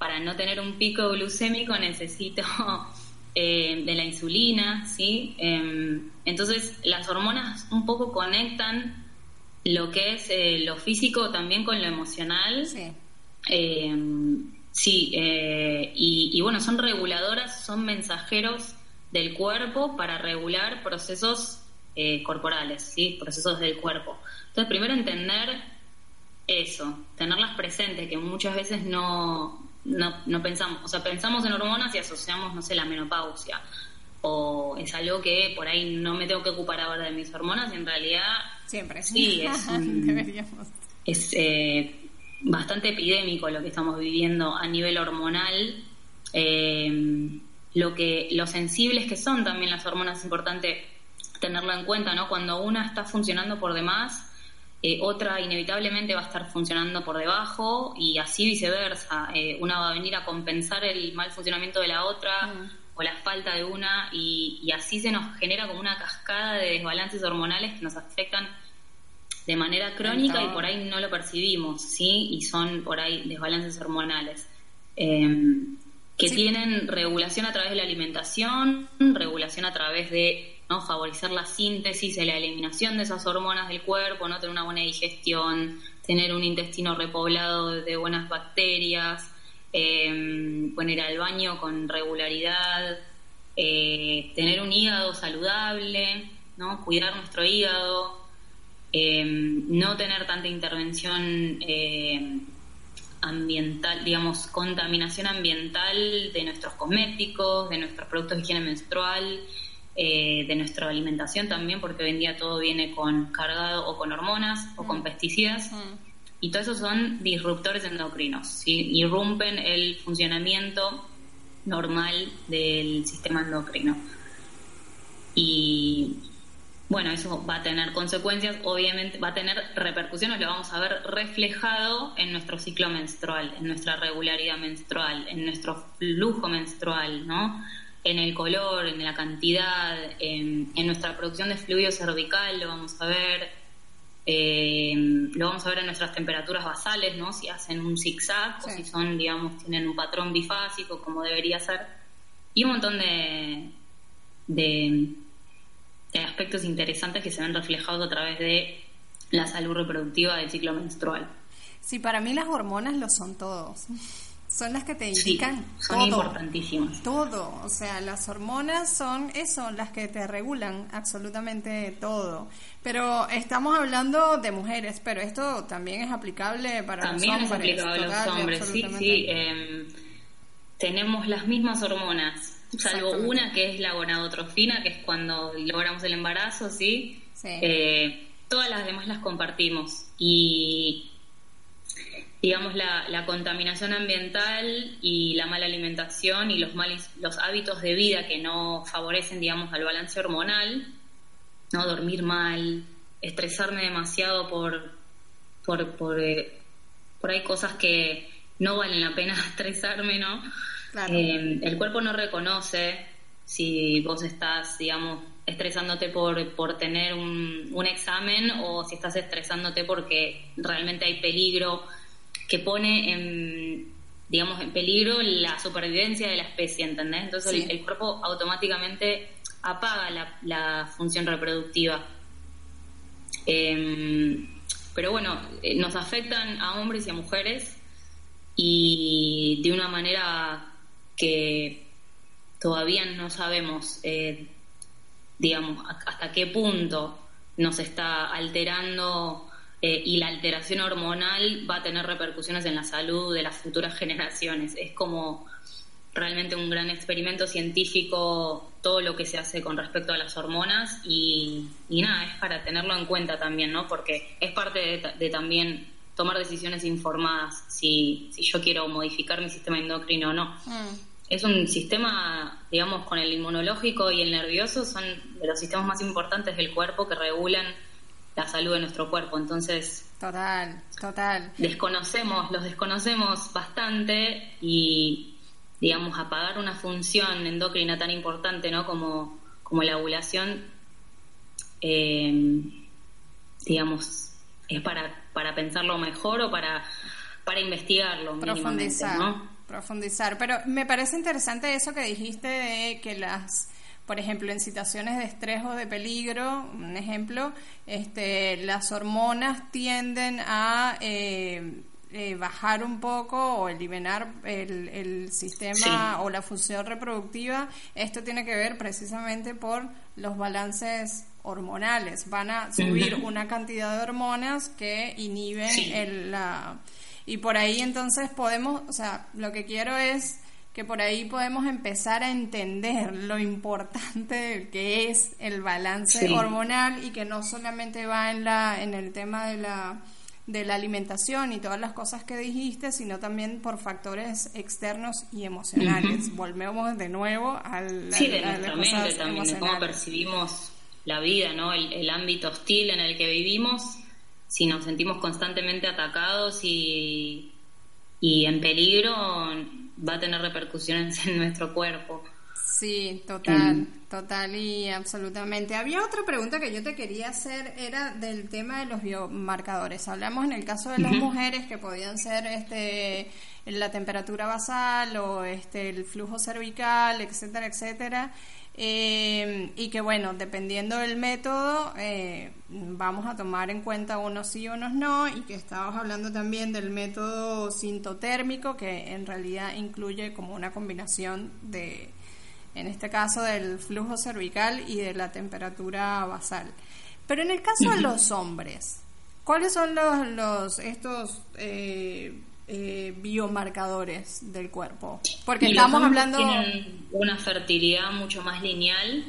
para no tener un pico glucémico necesito eh, de la insulina, ¿sí? Em, entonces las hormonas un poco conectan lo que es eh, lo físico también con lo emocional. Sí. Em, sí, eh, y, y, bueno, son reguladoras, son mensajeros del cuerpo para regular procesos corporales, ¿sí? Procesos del cuerpo. Entonces, primero entender eso, tenerlas presentes, que muchas veces no, no, no pensamos, o sea, pensamos en hormonas y asociamos, no sé, la menopausia. O es algo que por ahí no me tengo que ocupar ahora de mis hormonas y en realidad... Siempre, sí. es, es eh, bastante epidémico lo que estamos viviendo a nivel hormonal. Eh, lo que los sensibles que son también las hormonas es importante tenerlo en cuenta, ¿no? Cuando una está funcionando por demás, eh, otra inevitablemente va a estar funcionando por debajo y así viceversa. Eh, una va a venir a compensar el mal funcionamiento de la otra mm. o la falta de una y, así se nos genera como una cascada de desbalances hormonales que nos afectan de manera crónica y por ahí no lo percibimos, ¿sí? Y son por ahí desbalances hormonales. Em, que tienen regulación a través de la alimentación, regulación a través de ¿no? favorecer la síntesis y la eliminación de esas hormonas del cuerpo, no tener una buena digestión, tener un intestino repoblado de buenas bacterias, eh, poner al baño con regularidad, eh, tener un hígado saludable, ¿no? cuidar nuestro hígado, eh, no tener tanta intervención ambiental, digamos, contaminación ambiental de nuestros cosméticos, de nuestros productos de higiene menstrual, eh, de nuestra alimentación también, porque hoy en día todo viene con cargado o con hormonas o con mm. pesticidas. Mm. Y todo eso son disruptores endocrinos, ¿sí? irrumpen el funcionamiento normal del sistema endocrino. Y bueno, eso va a tener consecuencias, obviamente va a tener repercusiones, lo vamos a ver reflejado en nuestro ciclo menstrual, en nuestra regularidad menstrual, en nuestro flujo menstrual, ¿no? En el color, en la cantidad, en, nuestra producción de fluido cervical, lo vamos a ver, eh, lo vamos a ver en nuestras temperaturas basales, ¿no? Si hacen un zigzag o si son, digamos, tienen un patrón bifásico como debería ser. Y un montón de, de, aspectos interesantes que se ven reflejados a través de la salud reproductiva del ciclo menstrual. Sí, para mí las hormonas lo son todos son las que te indican son importantísimas. Todo, o sea, las hormonas son eso, las que te regulan absolutamente todo. Pero estamos hablando de mujeres, pero esto también es aplicable para los hombres. También es aplicable a los hombres, sí, sí. Em, tenemos las mismas hormonas, salvo una que es la gonadotrofina, que es cuando logramos el embarazo, ¿sí? sí. Eh, todas las demás las compartimos y digamos, la, la, contaminación ambiental y la mala alimentación y los, males, los hábitos de vida que no favorecen, digamos, al balance hormonal, ¿no? Dormir mal, estresarme demasiado por, por, por, eh, por ahí cosas que no valen la pena estresarme, ¿no? Eh, el cuerpo no reconoce si vos estás, digamos, estresándote por, por tener un, un examen o si estás estresándote porque realmente hay peligro que pone en, digamos, en peligro la supervivencia de la especie, ¿entendés? Entonces el, cuerpo automáticamente apaga la, función reproductiva. Em, pero bueno, eh, nos afectan a hombres y a mujeres y de una manera que todavía no sabemos, eh, digamos, hasta qué punto nos está alterando eh, y la alteración hormonal va a tener repercusiones en la salud de las futuras generaciones. Es como realmente un gran experimento científico todo lo que se hace con respecto a las hormonas y, nada, es para tenerlo en cuenta también, ¿no? Porque es parte de, también tomar decisiones informadas si, si, yo quiero modificar mi sistema endocrino o no. Mm. Es un sistema, digamos, con el inmunológico y el nervioso, son de los sistemas más importantes del cuerpo que regulan la salud de nuestro cuerpo. Entonces, total, total. Desconocemos, los desconocemos bastante y, digamos, apagar una función endocrina tan importante, ¿no? Como, como la ovulación, eh, digamos, es para, para pensarlo mejor o para, para investigarlo. Profundizar, profundizar. Pero me parece interesante eso que dijiste de que las por ejemplo, en situaciones de estrés o de peligro, un ejemplo, este, las hormonas tienden a eh, eh, bajar un poco o eliminar el, sistema o la función reproductiva. Esto tiene que ver precisamente por los balances hormonales. Van a subir una cantidad de hormonas que inhiben el, la... Y por ahí entonces podemos, o sea, lo que quiero es que por ahí podemos empezar a entender lo importante que es el balance hormonal y que no solamente va en la en el tema de la de la alimentación y todas las cosas que dijiste, sino también por factores externos y emocionales. Volvemos de nuevo al sí, de nuestra mente también, de cómo percibimos la vida, ¿no? El, el ámbito hostil en el que vivimos, si nos sentimos constantemente atacados y, y en peligro, va a tener repercusiones en nuestro cuerpo. Sí, total, total y absolutamente. Había otra pregunta que yo te quería hacer, era del tema de los biomarcadores. Hablamos en el caso de las mujeres que podían ser este la temperatura basal o este el flujo cervical, etcétera, etcétera. Eh, y que bueno, dependiendo del método, eh, vamos a tomar en cuenta unos sí, unos no, y que estábamos hablando también del método sintotérmico, que en realidad incluye como una combinación de, en este caso, del flujo cervical y de la temperatura basal. Pero en el caso de los hombres, ¿cuáles son los, los estos eh, eh, biomarcadores del cuerpo. Porque estamos hablando... Tienen una fertilidad mucho más lineal,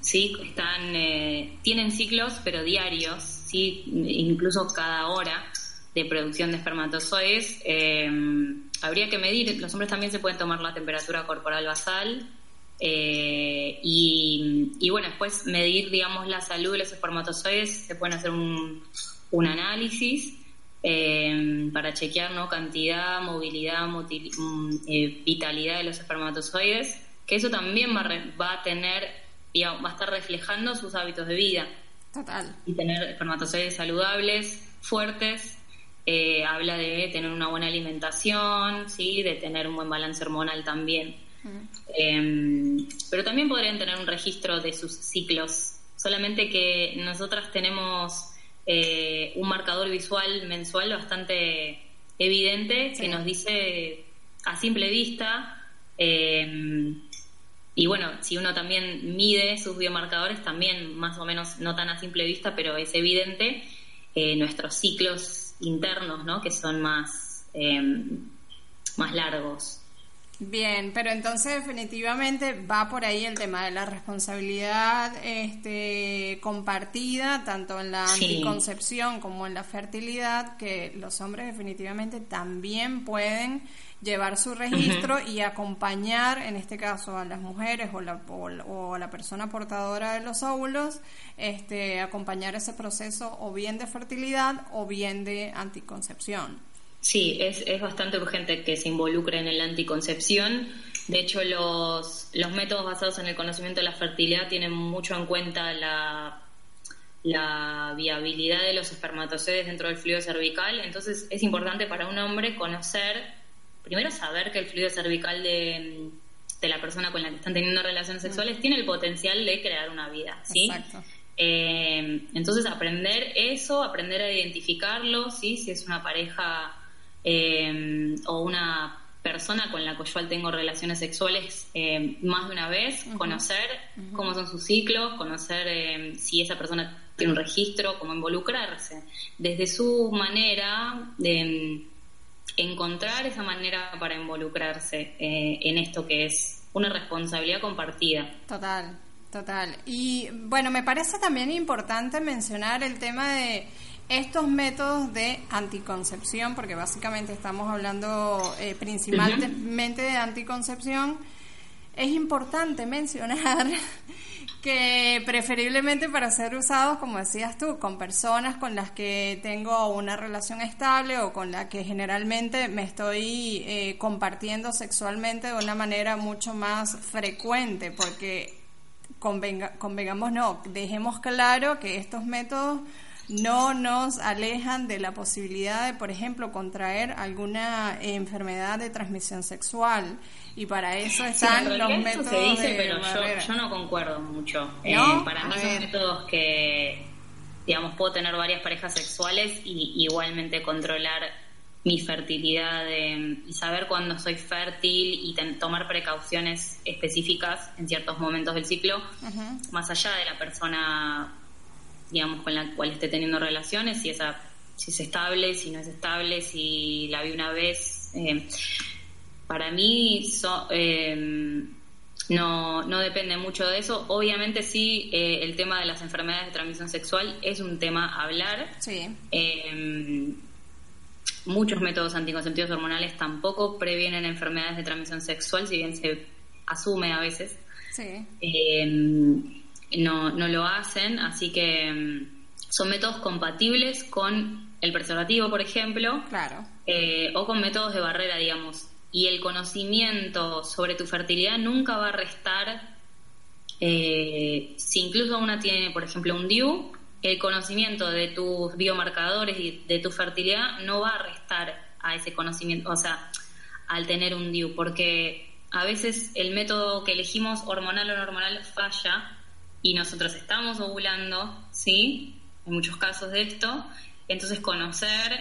¿sí? Están, eh, tienen ciclos, pero diarios, ¿sí? Incluso cada hora de producción de espermatozoides. Eh, habría que medir, los hombres también se pueden tomar la temperatura corporal basal, y, y, bueno, después medir, digamos, la salud de los espermatozoides, se pueden hacer un, un análisis eh, para chequear ¿no? cantidad, movilidad, mm, eh, vitalidad de los espermatozoides. que eso también va, va a tener, va a estar reflejando sus hábitos de vida. Total. Y tener espermatozoides saludables, fuertes, eh, habla de tener una buena alimentación, ¿sí? de tener un buen balance hormonal también. Em, pero también podrían tener un registro de sus ciclos, solamente que nosotras tenemos eh, un marcador visual mensual bastante evidente que nos dice a simple vista, em, y bueno, si uno también mide sus biomarcadores, también más o menos no tan a simple vista, pero es evidente eh, nuestros ciclos internos, ¿no? Que son más, em, más largos. Bien, pero entonces definitivamente va por ahí el tema de la responsabilidad este, compartida, tanto en la anticoncepción como en la fertilidad, que los hombres definitivamente también pueden llevar su registro y acompañar, en este caso, a las mujeres o la, o, la persona portadora de los óvulos, este, acompañar ese proceso o bien de fertilidad o bien de anticoncepción. Sí, es, es bastante urgente que se involucre en la anticoncepción. De hecho, los, los métodos basados en el conocimiento de la fertilidad tienen mucho en cuenta la, la viabilidad de los espermatozoides dentro del fluido cervical. Entonces, es importante para un hombre conocer, primero saber que el fluido cervical de, de la persona con la que están teniendo relaciones sexuales tiene el potencial de crear una vida. ¿sí? Exacto. Eh, entonces, aprender eso, aprender a identificarlo, ¿sí? si es una pareja eh, o una persona con la cual tengo relaciones sexuales eh, más de una vez, conocer cómo son sus ciclos, conocer eh, si esa persona tiene un registro, cómo involucrarse. Desde su manera de encontrar esa manera para involucrarse en esto que es una responsabilidad compartida. Total, total. Y bueno, me parece también importante mencionar el tema de estos métodos de anticoncepción, porque básicamente estamos hablando eh, principalmente de anticoncepción, es importante mencionar que preferiblemente para ser usados, como decías tú, con personas con las que tengo una relación estable o con las que generalmente me estoy eh, compartiendo sexualmente de una manera mucho más frecuente, porque convenga, convengamos, no, dejemos claro que estos métodos no nos alejan de la posibilidad de, por ejemplo, contraer alguna enfermedad de transmisión sexual. Y para eso están los métodos. se dice, pero yo, no concuerdo mucho. Eh, para mí son métodos que, digamos, puedo tener varias parejas sexuales y igualmente controlar mi fertilidad y saber cuándo soy fértil y tomar precauciones específicas en ciertos momentos del ciclo, más allá de la persona digamos, con la cual esté teniendo relaciones, si, esa, si es estable, si no es estable, si la vi una vez. Eh, para mí em, no, no depende mucho de eso. Obviamente sí, eh, el tema de las enfermedades de transmisión sexual es un tema a hablar. Sí. Muchos métodos anticonceptivos hormonales tampoco previenen enfermedades de transmisión sexual, si bien se asume a veces. Sí. No, no lo hacen, así que mm, son métodos compatibles con el preservativo, por ejemplo, claro. Eh, o con métodos de barrera, digamos. Y el conocimiento sobre tu fertilidad nunca va a restar, eh, si incluso una tiene, por ejemplo, un DIU, el conocimiento de tus biomarcadores y de tu fertilidad no va a restar a ese conocimiento, o sea, al tener un DIU, porque a veces el método que elegimos, hormonal o no hormonal, falla y nosotros estamos ovulando, ¿sí? En muchos casos de esto. Entonces conocer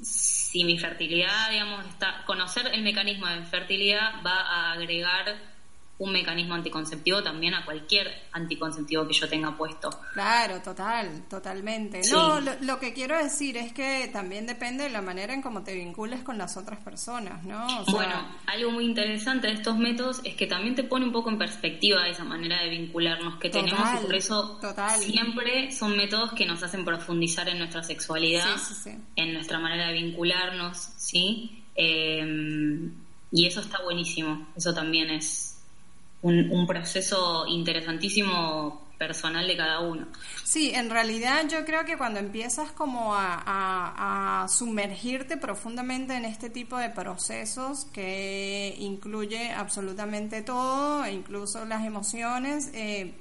si mi fertilidad, digamos, está, conocer el mecanismo de fertilidad va a agregar un mecanismo anticonceptivo también a cualquier anticonceptivo que yo tenga puesto. Claro, total, totalmente. No, lo, que quiero decir es que también depende de la manera en cómo te vincules con las otras personas, ¿no? bueno, algo muy interesante de estos métodos es que también te pone un poco en perspectiva esa manera de vincularnos que tenemos y por eso siempre son métodos que nos hacen profundizar en nuestra sexualidad, en nuestra manera de vincularnos, ¿sí? Eh, y eso está buenísimo, eso también es un, proceso interesantísimo personal de cada uno. Sí, en realidad yo creo que cuando empiezas como a, sumergirte profundamente en este tipo de procesos que incluye absolutamente todo, incluso las emociones, eh,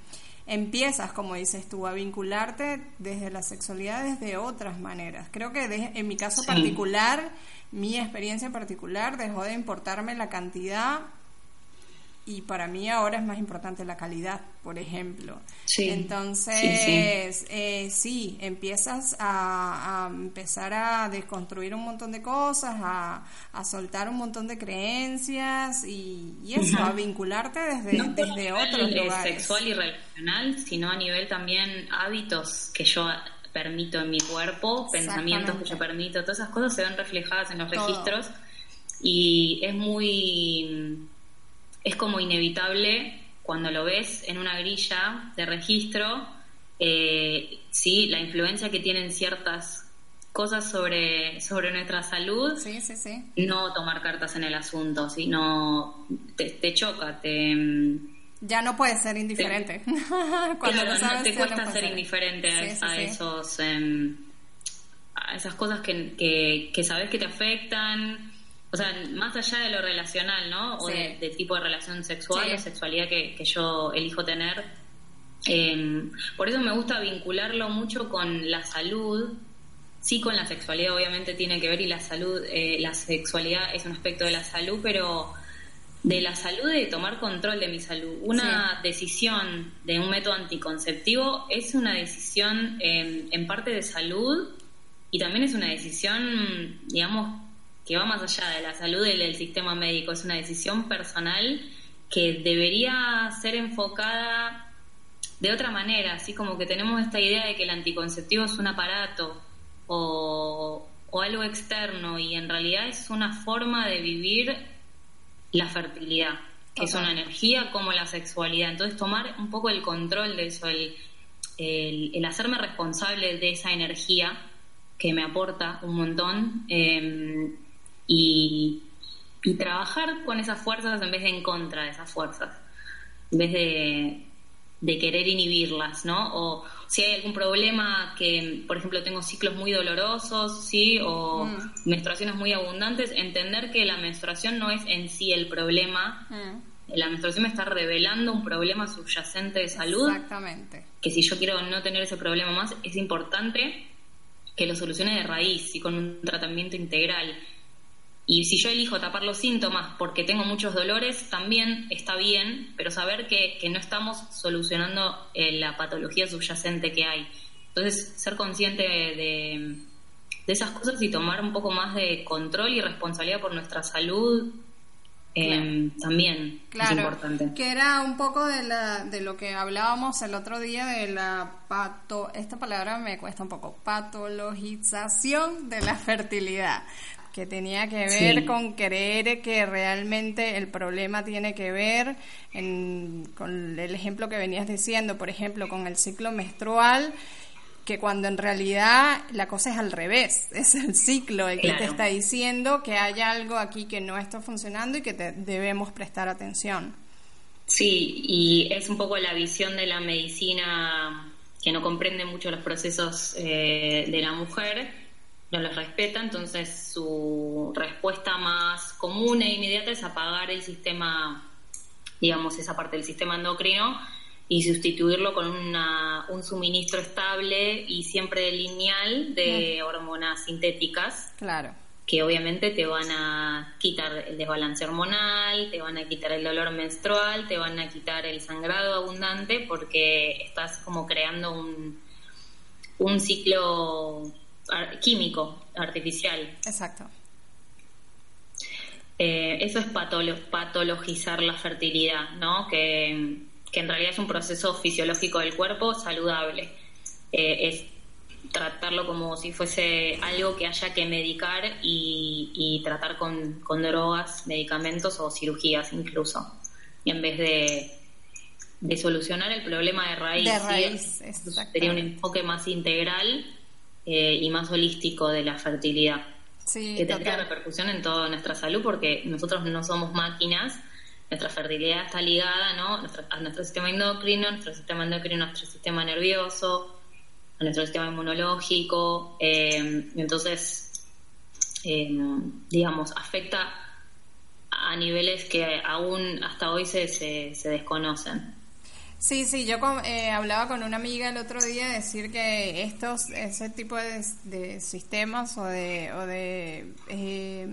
empiezas, como dices tú, a vincularte desde la sexualidad desde otras maneras. Creo que en mi caso particular, mi experiencia particular, dejó de importarme la cantidad y para mí ahora es más importante la calidad, por ejemplo. Entonces, sí, eh, sí empiezas a, empezar a desconstruir un montón de cosas, a, soltar un montón de creencias y, eso, a vincularte desde, no desde otros lugares. sexual y relacional, sino a nivel también hábitos que yo permito en mi cuerpo, pensamientos que yo permito, todas esas cosas se ven reflejadas en los registros y es muy es como inevitable cuando lo ves en una grilla de registro, eh, sí, la influencia que tienen ciertas cosas sobre, sobre nuestra salud, sí, sí, sí. no tomar cartas en el asunto, sino te, te choca, te... Ya no puedes ser indiferente. cuando sabes, te cuesta ser indiferente a, esos... Em, a esas cosas que, que, que sabes que te afectan, o sea, más allá de lo relacional, ¿no? O del tipo de relación sexual o sexualidad que, yo elijo tener. Em, por eso me gusta vincularlo mucho con la salud. Sí, con la sexualidad obviamente tiene que ver y la salud, eh, la sexualidad es un aspecto de la salud, pero de la salud de tomar control de mi salud. Una decisión de un método anticonceptivo es una decisión em, en parte de salud y también es una decisión, digamos, que va más allá de la salud y del sistema médico, es una decisión personal que debería ser enfocada de otra manera, así como que tenemos esta idea de que el anticonceptivo es un aparato o, algo externo y en realidad es una forma de vivir la fertilidad, que es una energía como la sexualidad. Entonces tomar un poco el control de eso, el, el, hacerme responsable de esa energía que me aporta un montón. Eh, y, trabajar con esas fuerzas en vez de en contra de esas fuerzas, en vez de, de querer inhibirlas, ¿no? O si hay algún problema que, por ejemplo, tengo ciclos muy dolorosos, ¿sí? O mm. menstruaciones muy abundantes, entender que la menstruación no es en sí el problema. Mm. La menstruación me está revelando un problema subyacente de salud. Exactamente. Que si yo quiero no tener ese problema más, es importante que lo solucione de raíz y con un tratamiento integral. Y si yo elijo tapar los síntomas porque tengo muchos dolores, también está bien, pero saber que, no estamos solucionando eh, la patología subyacente que hay. Entonces, ser consciente de, esas cosas y tomar un poco más de control y responsabilidad por nuestra salud em, también es importante. Que era un poco de, la, de lo que hablábamos el otro día de la pato, esta palabra me cuesta un poco, patologización de la fertilidad que tenía que ver con creer que realmente el problema tiene que ver con el ejemplo que venías diciendo, por ejemplo, con el ciclo menstrual, que cuando en realidad la cosa es al revés, es el ciclo el que te está diciendo que hay algo aquí que no está funcionando y que debemos prestar atención. Sí, y es un poco la visión de la medicina que no comprende mucho los procesos eh, de la mujer no los respeta, entonces su respuesta más común e inmediata es apagar el sistema, digamos, esa parte del sistema endocrino y sustituirlo con una, un suministro estable y siempre lineal de hormonas sintéticas. Claro. Que obviamente te van a quitar el desbalance hormonal, te van a quitar el dolor menstrual, te van a quitar el sangrado abundante porque estás como creando un, un ciclo químico, artificial. Exacto. Eh, eso es patologizar la fertilidad, ¿no? Que, en realidad es un proceso fisiológico del cuerpo saludable. Eh, es tratarlo como si fuese algo que haya que medicar y, tratar con, drogas, medicamentos o cirugías incluso. Y en vez de, de solucionar el problema de raíz, de raíz sería un enfoque más integral eh, y más holístico de la fertilidad. Sí, que tendría repercusión en toda nuestra salud porque nosotros no somos máquinas, nuestra fertilidad está ligada ¿no? a nuestro sistema endocrino, nuestro sistema endocrino, a nuestro sistema nervioso, a nuestro sistema inmunológico. Eh, entonces, eh, digamos, afecta a niveles que aún hasta hoy se, se, se desconocen. Sí, sí, yo eh, hablaba con una amiga el otro día de decir que estos, ese tipo de, sistemas o de, o de eh,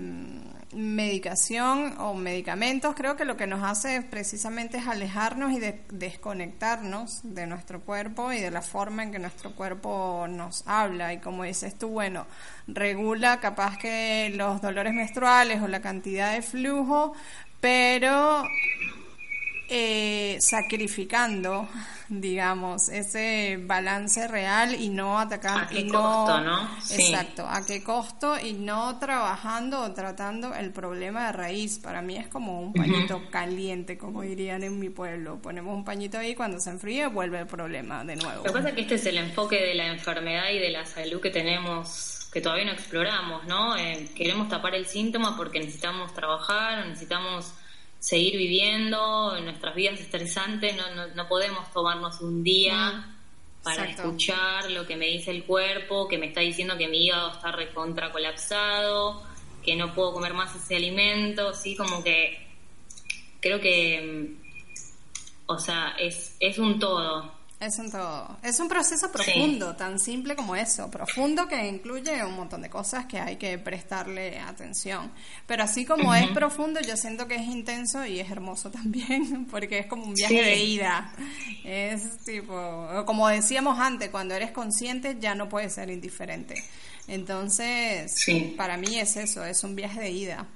medicación o medicamentos, creo que lo que nos hace precisamente es alejarnos y desconectarnos de nuestro cuerpo y de la forma en que nuestro cuerpo nos habla. Y como dices tú, bueno, regula capaz que los dolores menstruales o la cantidad de flujo, pero eh, sacrificando, digamos, ese balance real y no atacando. ¿A qué costo, no? Exacto, a qué costo y no trabajando o tratando el problema de raíz. Para mí es como un pañito caliente, como dirían en mi pueblo. Ponemos un pañito ahí, cuando se enfríe vuelve el problema de nuevo. Lo que pasa es que este es el enfoque de la enfermedad y de la salud que tenemos que todavía no exploramos, ¿no? Eh, queremos tapar el síntoma porque necesitamos trabajar, necesitamos seguir viviendo nuestras vidas estresantes, no, no, no podemos tomarnos un día mm, para escuchar lo que me dice el cuerpo, que me está diciendo que mi hígado está recontra colapsado, que no puedo comer más ese alimento, sí, como que creo que, o sea, es, es un todo. Es un todo. Es un proceso profundo, tan simple como eso, profundo que incluye un montón de cosas que hay que prestarle atención. Pero así como es profundo, yo siento que es intenso y es hermoso también, porque es como un viaje de ida. Es tipo, como decíamos antes, cuando eres consciente ya no puedes ser indiferente. Entonces, para mí es eso, es un viaje de ida.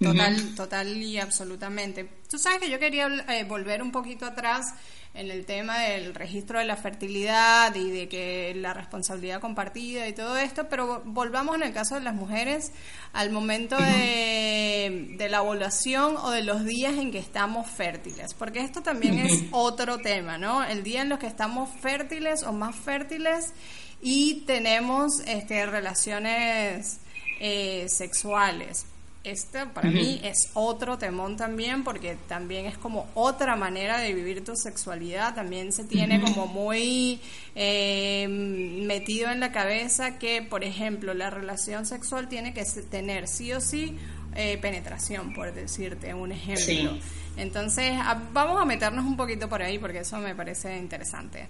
Total, total y absolutamente. Tú sabes que yo quería eh, volver un poquito atrás en el tema del registro de la fertilidad y de que la responsabilidad compartida y todo esto, pero volvamos en el caso de las mujeres al momento de, de la ovulación o de los días en que estamos fértiles, porque esto también es otro tema, ¿no? El día en los que estamos fértiles o más fértiles y tenemos este, relaciones eh, sexuales este para mí es otro temón también porque también es como otra manera de vivir tu sexualidad, también se tiene como muy eh, metido en la cabeza que, por ejemplo, la relación sexual tiene que tener sí o sí eh, penetración, por decirte un ejemplo. Entonces, vamos a meternos un poquito por ahí porque eso me parece interesante.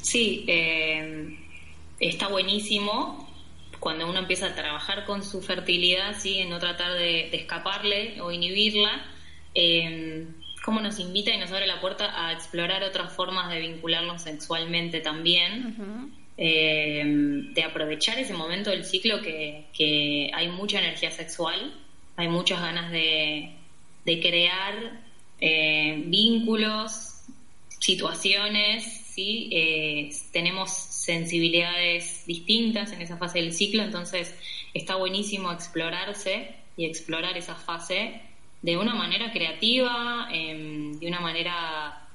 Sí, eh, está buenísimo cuando uno empieza a trabajar con su fertilidad, ¿sí? en no tratar de, escaparle o inhibirla, eh, cómo nos invita y nos abre la puerta a explorar otras formas de vincularnos sexualmente también, eh, de aprovechar ese momento del ciclo que, hay mucha energía sexual, hay muchas ganas de, crear eh, vínculos, situaciones, ¿sí? tenemos sensibilidades distintas en esa fase del ciclo, entonces está buenísimo explorarse y explorar esa fase de una manera creativa, em, de una manera,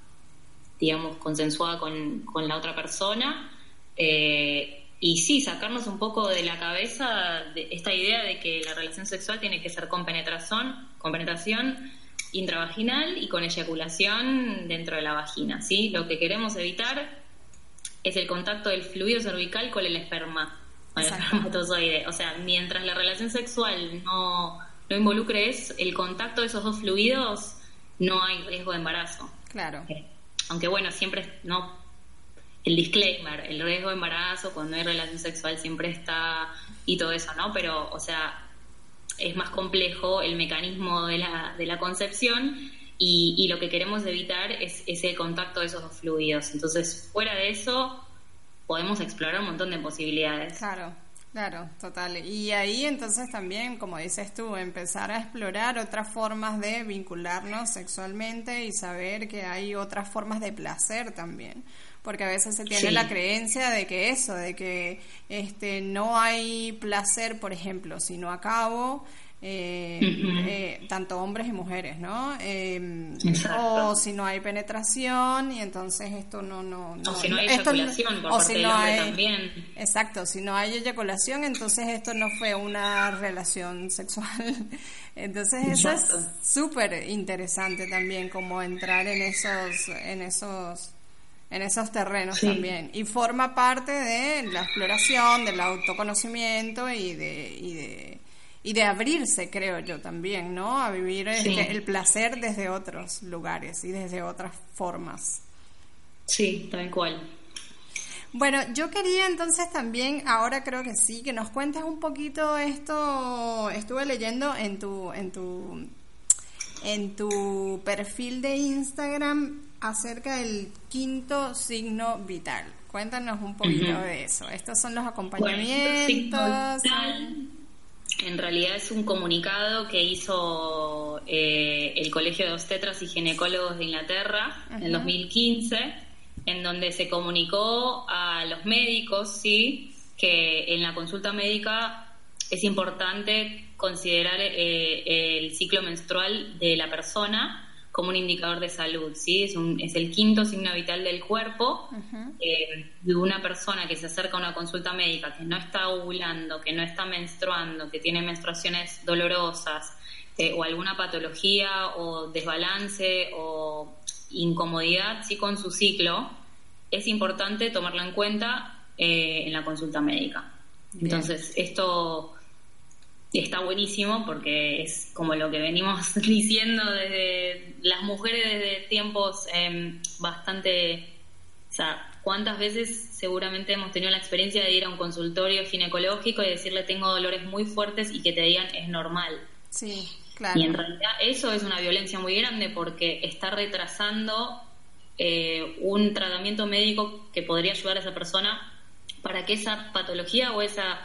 digamos, consensuada con, la otra persona. Eh, y sí, sacarnos un poco de la cabeza esta idea de que la relación sexual tiene que ser con penetración, con penetración intravaginal y con eyaculación dentro de la vagina, ¿sí? Lo que queremos evitar es el contacto del fluido cervical con el esperma, el espermatozoide. O sea, mientras la relación sexual no, no involucre el contacto de esos dos fluidos, no hay riesgo de embarazo. Claro. Eh, aunque bueno, siempre no el disclaimer, el riesgo de embarazo cuando hay relación sexual siempre está y todo eso, ¿no? Pero, o sea, es más complejo el mecanismo de la, de la concepción y, lo que queremos evitar es ese contacto de esos dos fluidos. Entonces, fuera de eso, podemos explorar un montón de posibilidades. Claro. Claro, total. Y ahí entonces también, como dices tú, empezar a explorar otras formas de vincularnos sexualmente y saber que hay otras formas de placer también. Porque a veces se tiene la creencia de que eso, de que este no hay placer, por ejemplo, si no acabo eh, eh, tanto hombres y mujeres, ¿no? Eh, o si no hay penetración y entonces esto no... no, o si no hay eyaculación por parte también. Exacto, si no hay eyaculación, entonces esto no fue una relación sexual. Entonces eso es súper interesante también, como entrar en esos... En esos en esos terrenos también y forma parte de la exploración del autoconocimiento y de, y de y de abrirse, creo yo también, ¿no? A vivir este, el placer desde otros lugares y desde otras formas. Sí, tal cual. Bueno, yo quería entonces también, ahora creo que sí, que nos cuentes un poquito esto. Estuve leyendo en tu, en tu, en tu perfil de Instagram acerca del quinto signo vital. Cuéntanos un poquito de eso. Estos son los acompañamientos en realidad es un comunicado que hizo eh, el Colegio de Obstetras y Ginecólogos de Inglaterra en 2015, en donde se comunicó a los médicos, sí, que en la consulta médica es importante considerar eh, el ciclo menstrual de la persona como un indicador de salud, ¿sí? Es, un, es el quinto signo vital del cuerpo eh, de una persona que se acerca a una consulta médica que no está ovulando, que no está menstruando, que tiene menstruaciones dolorosas eh, o alguna patología o desbalance o incomodidad ¿sí? con su ciclo, es importante tomarlo en cuenta eh, en la consulta médica. Entonces, esto y está buenísimo porque es como lo que venimos diciendo desde las mujeres desde tiempos em, bastante... O sea, ¿cuántas veces seguramente hemos tenido la experiencia de ir a un consultorio ginecológico y decirle tengo dolores muy fuertes y que te digan es normal? Sí, claro. Y en realidad eso es una violencia muy grande porque está retrasando eh, un tratamiento médico que podría ayudar a esa persona para que esa patología o esa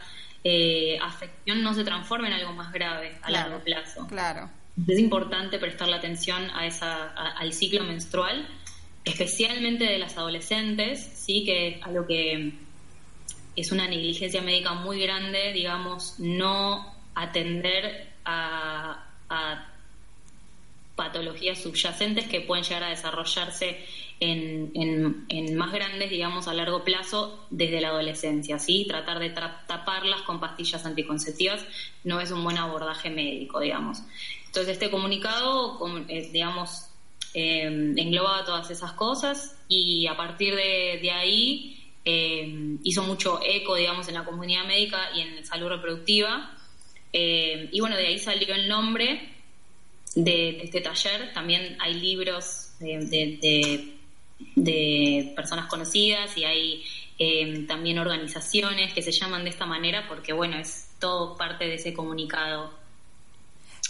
eh, afección no se transforme en algo más grave a largo plazo. Claro. Es importante prestarle atención a esa, al ciclo menstrual, especialmente de las adolescentes, sí, que es algo que es una negligencia médica muy grande, digamos, no atender a, a patologías subyacentes que pueden llegar a desarrollarse en, más grandes, digamos, a largo plazo desde la adolescencia, ¿sí? Tratar de taparlas con pastillas anticonceptivas no es un buen abordaje médico, digamos. Entonces, este comunicado, eh, digamos, eh, engloba todas esas cosas y a partir de, ahí eh, hizo mucho eco, digamos, en la comunidad médica y en salud reproductiva. y bueno, de ahí salió el nombre de, este taller. También hay libros de de personas conocidas y hay eh, también organizaciones que se llaman de esta manera porque, bueno, es todo parte de ese comunicado.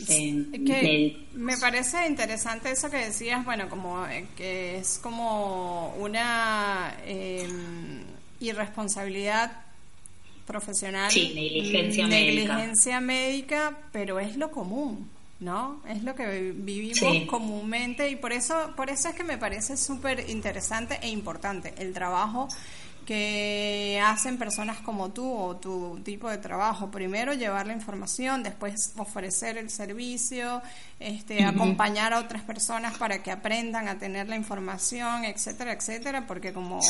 Eh, me parece interesante eso que decías, bueno, como eh, que es como una irresponsabilidad profesional, sí, negligencia, negligencia médica, pero es lo común. ¿No? Es lo que vivimos comúnmente y por eso, por eso es que me parece súper interesante e importante el trabajo que hacen personas como tú o tu tipo de trabajo. Primero llevar la información, después ofrecer el servicio, este, acompañar a otras personas para que aprendan a tener la información, etcétera, etcétera, porque como,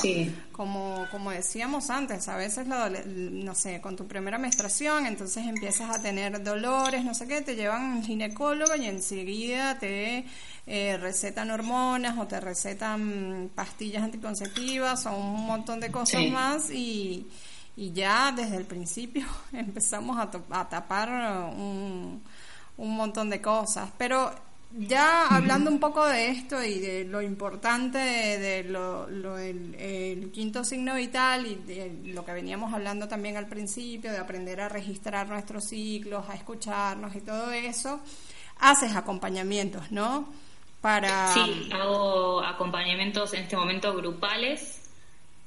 como, como decíamos antes, a veces, no sé, con tu primera menstruación, entonces empiezas a tener dolores, no sé qué, te llevan a un ginecólogo y enseguida te eh, recetan hormonas o te recetan pastillas anticonceptivas o un montón de cosas más y, y ya desde el principio empezamos a, a tapar un, un montón de cosas. Pero ya hablando un poco de esto y de lo importante de, lo, el, quinto signo vital y de lo que veníamos hablando también al principio, de aprender a registrar nuestros ciclos, a escucharnos y todo eso, haces acompañamientos, ¿no? Para... Sí, hago acompañamientos en este momento grupales,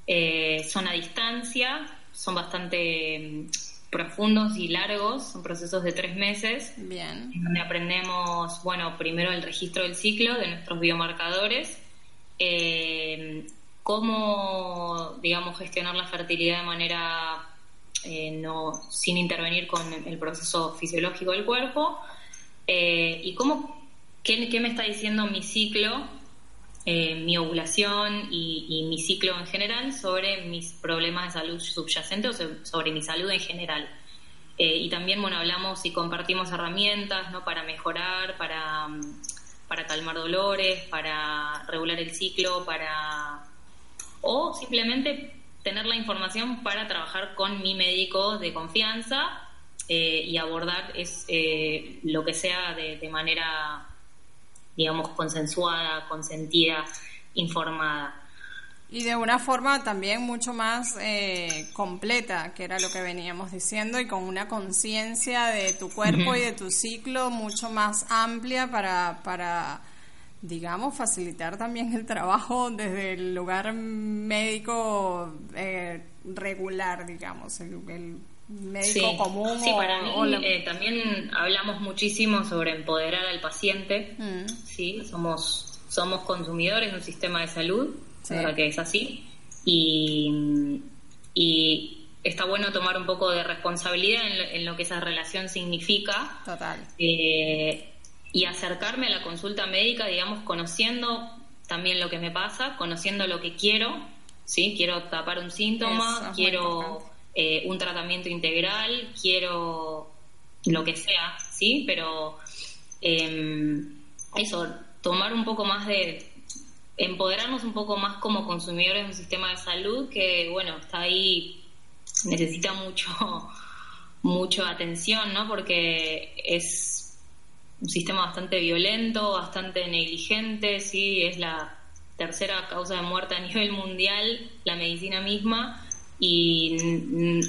eh, son a distancia, son bastante mm, profundos y largos, son procesos de tres meses, Bien. donde aprendemos, bueno, primero el registro del ciclo de nuestros biomarcadores, eh, cómo, digamos, gestionar la fertilidad de manera no, sin intervenir con el proceso fisiológico del cuerpo. ¿Y cómo, qué, me está diciendo mi ciclo, mi ovulación y, mi ciclo en general sobre mis problemas de salud subyacentes o sobre mi salud en general? Eh, y también, bueno, hablamos y compartimos herramientas, ¿no? Para mejorar, para, mm, para calmar dolores, para regular el ciclo, para... O simplemente tener la información para trabajar con mi médico de confianza eh, y abordar es, eh, lo que sea de manera, digamos, consensuada, consentida, informada. Y de una forma también mucho más eh, completa, que era lo que veníamos diciendo, y con una conciencia de tu cuerpo y de tu ciclo mucho más amplia para, para, digamos, facilitar también el trabajo desde el lugar médico eh, regular, digamos, el, médico común. Sí, para mí eh, también hablamos muchísimo sobre empoderar al paciente, mm. ¿sí? Somos, somos consumidores de un sistema de salud que es así. Y, está bueno tomar un poco de responsabilidad en lo, que esa relación significa. Total. Eh, y acercarme a la consulta médica, digamos, conociendo también lo que me pasa, conociendo lo que quiero, ¿sí? Quiero tapar un síntoma, quiero eh, un tratamiento integral, quiero lo que sea, ¿sí? Pero em, eso, tomar un poco más de, empoderarnos un poco más como consumidores de un sistema de salud que, bueno, está ahí, necesita mucho, mucho atención, ¿no? Porque es un sistema bastante violento, bastante negligente, sí, es la tercera causa de muerte a nivel mundial, la medicina misma, y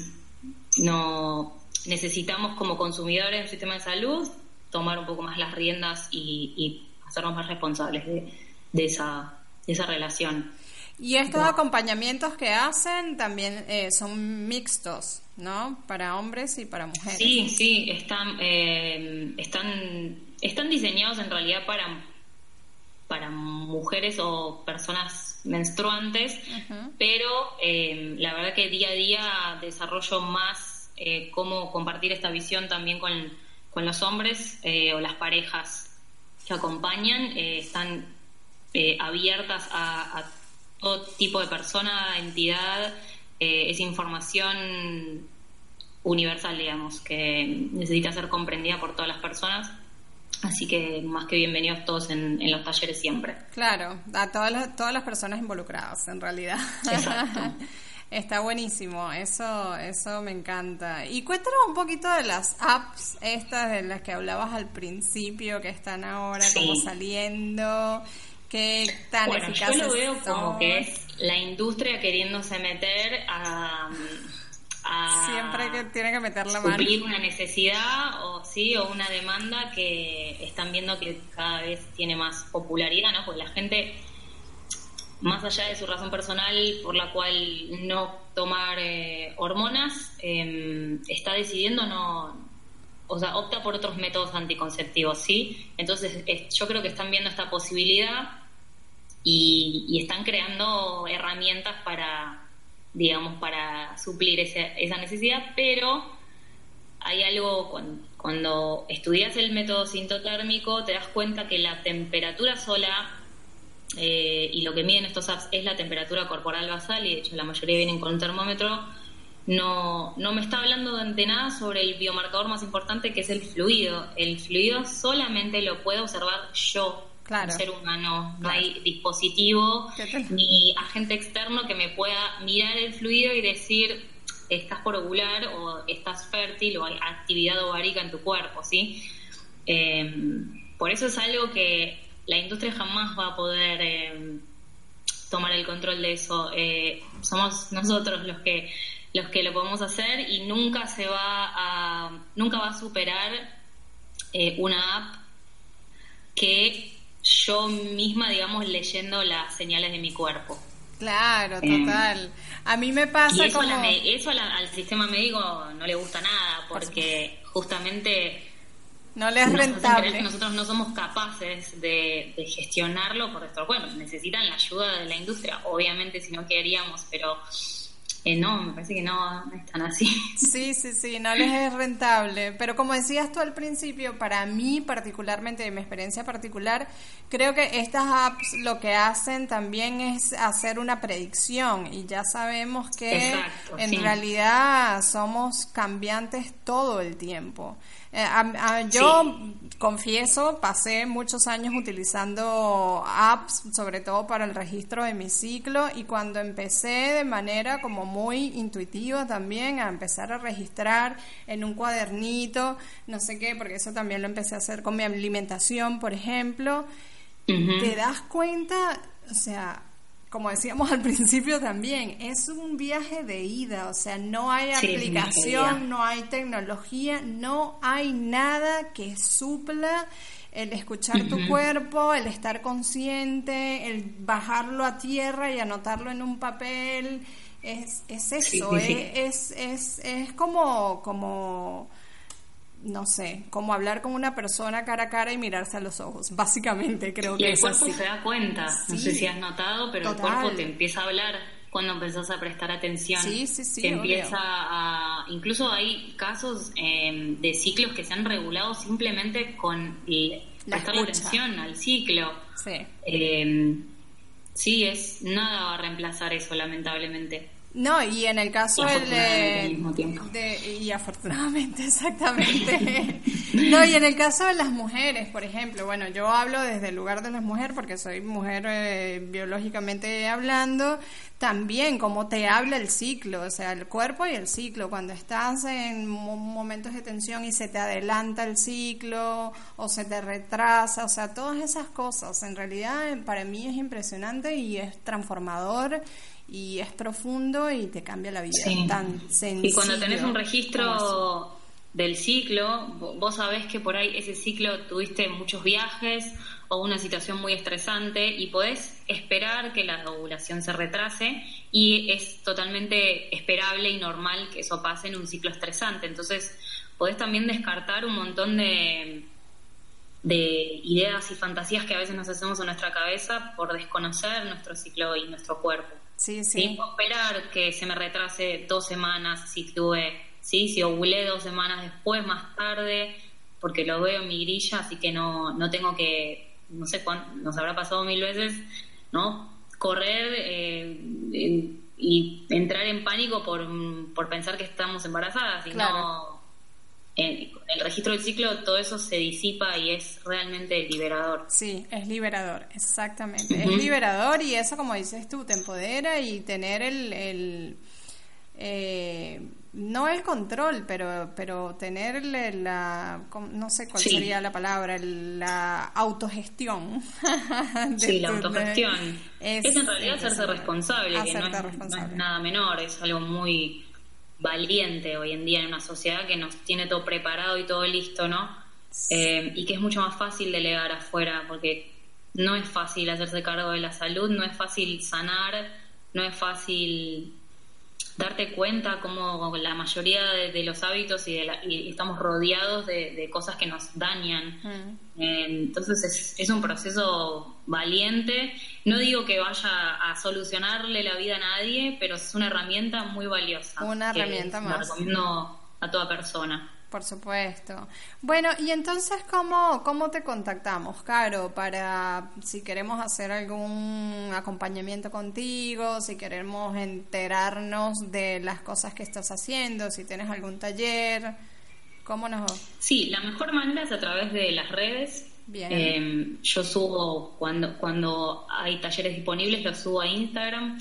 no necesitamos como consumidores del sistema de salud tomar un poco más las riendas y, y hacernos más responsables de, de esa esa relación. Y estos acompañamientos que hacen también eh, son mixtos, ¿no? Para hombres y para mujeres. Sí, sí, están, eh, están, están diseñados en realidad para, para mujeres o personas menstruantes, pero eh, la verdad que día a día desarrollo más cómo compartir esta visión también con, con los hombres o las parejas que acompañan. están eh, abiertas a, todo tipo de persona, entidad, eh, es información universal, digamos, que necesita ser comprendida por todas las personas. Así que más que bienvenidos todos en, los talleres siempre. Claro, a todas las, todas las personas involucradas, en realidad. Está buenísimo, eso, eso me encanta. Y cuéntanos un poquito de las apps estas de las que hablabas al principio, que están ahora como saliendo. ¿Qué tan bueno, yo lo veo como que es la industria queriéndose meter a, siempre que tiene que meter la mano una necesidad o sí o una demanda que están viendo que cada vez tiene más popularidad, ¿no? Porque la gente más allá de su razón personal por la cual no tomar eh, hormonas, em, está decidiendo no, o sea, opta por otros métodos anticonceptivos, ¿sí? Entonces, yo creo que están viendo esta posibilidad y, están creando herramientas para, digamos, para suplir esa necesidad, pero hay algo, cuando, cuando estudias el método sintotérmico, te das cuenta que la temperatura sola eh, y lo que miden estos apps es la temperatura corporal basal, y de hecho la mayoría vienen con un termómetro, no, no me está hablando de nada sobre el biomarcador más importante que es el fluido. El fluido solamente lo puedo observar yo, claro. ser humano. No hay dispositivo ni agente externo que me pueda mirar el fluido y decir estás por ovular o estás fértil o hay actividad ovárica en tu cuerpo, ¿sí? Em, por eso es algo que la industria jamás va a poder em, tomar el control de eso. Eh, somos nosotros los que los que lo podemos hacer y nunca se va a nunca va a superar eh, una app que yo misma digamos leyendo las señales de mi cuerpo Claro, eh, total. a mí me pasa eso, como... eso al sistema médico no le gusta nada porque justamente no le es rentable. Nosotros no somos capaces de, de gestionarlo por nuestro bueno, necesitan la ayuda de la industria, obviamente si no queríamos, pero eh, no, me parece que no, no están así. Sí, sí, sí, no les es rentable. Pero como decías tú al principio, para mí particularmente, de mi experiencia particular, creo que estas apps lo que hacen también es hacer una predicción y ya sabemos que en realidad somos cambiantes todo el tiempo. Eh, yo confieso, pasé muchos años utilizando apps, sobre todo para el registro de mi ciclo, y cuando empecé de manera como muy intuitiva también a empezar a registrar en un cuadernito, no sé qué, porque eso también lo empecé a hacer con mi alimentación, por ejemplo, te das cuenta, o sea, como decíamos al principio también, es un viaje de ida, o sea, no hay aplicación, no hay tecnología, no hay nada que supla el escuchar tu cuerpo, el estar consciente, el bajarlo a tierra y anotarlo en un papel, es, es eso, es, es, es como, como no sé, como hablar con una persona cara a cara y mirarse a los ojos, básicamente creo que el cuerpo se da cuenta, no sé si has notado, pero el cuerpo te empieza a hablar cuando empezás a prestar atención. Sí, sí, sí. Te empieza a... Incluso hay casos em, de ciclos que se han regulado simplemente con prestar atención al ciclo. Sí. Em, sí, es nada va a reemplazar eso, lamentablemente. No, y en el caso de, y afortunadamente, exactamente. no, y en el caso de las mujeres, por ejemplo, bueno, yo hablo desde el lugar de las mujeres porque soy mujer eh, biológicamente hablando, también como te habla el ciclo, o sea, el cuerpo y el ciclo, cuando estás en momentos de tensión y se te adelanta el ciclo o se te retrasa, o sea, todas esas cosas, en realidad para mí es impresionante y es transformador y es profundo y te cambia la vida. Tan sencillo. Y cuando tenés un registro del ciclo, vos sabés que por ahí ese ciclo tuviste muchos viajes o una situación muy estresante y podés esperar que la ovulación se retrase y es totalmente esperable y normal que eso pase en un ciclo estresante. Entonces, podés también descartar un montón de, de ideas y fantasías que a veces nos hacemos en nuestra cabeza por desconocer nuestro ciclo y nuestro cuerpo. Sí, esperar que se me retrase dos semanas si tuve, sí, si ovulé dos semanas después, más tarde, porque lo veo en mi grilla, así que no, no tengo que, no sé cuánto, nos habrá pasado mil veces, ¿no? Correr eh, y entrar en pánico por, por pensar que estamos embarazadas, sino en el registro del ciclo todo eso se disipa y es realmente liberador. Sí, es liberador, exactamente. Es liberador y eso, como dices tú, te empodera y tener el... el eh, no el control, pero, pero tener la, no sé cuál sería la palabra, la autogestión. sí, la autogestión. es, en realidad hacerse responsable, que no es nada menor, es algo muy valiente hoy en día en una sociedad que nos tiene todo preparado y todo listo, ¿no? Eh, y que es mucho más fácil delegar afuera, porque no es fácil hacerse cargo de la salud, no es fácil sanar, no es fácil darte cuenta como la mayoría de, los hábitos y, de estamos rodeados de, cosas que nos dañan. Mm. Eh, entonces es, es, un proceso valiente. No digo que vaya a solucionarle la vida a nadie, pero es una herramienta muy valiosa. Una herramienta más. recomiendo a toda persona. Por supuesto. Bueno, y entonces, ¿cómo, ¿cómo te contactamos, Caro? Para si queremos hacer algún acompañamiento contigo, si queremos enterarnos de las cosas que estás haciendo, si tienes algún taller, ¿cómo nos...? Sí, la mejor manera es a través de las redes. Bien. Em, yo subo, cuando, cuando hay talleres disponibles, los subo a Instagram.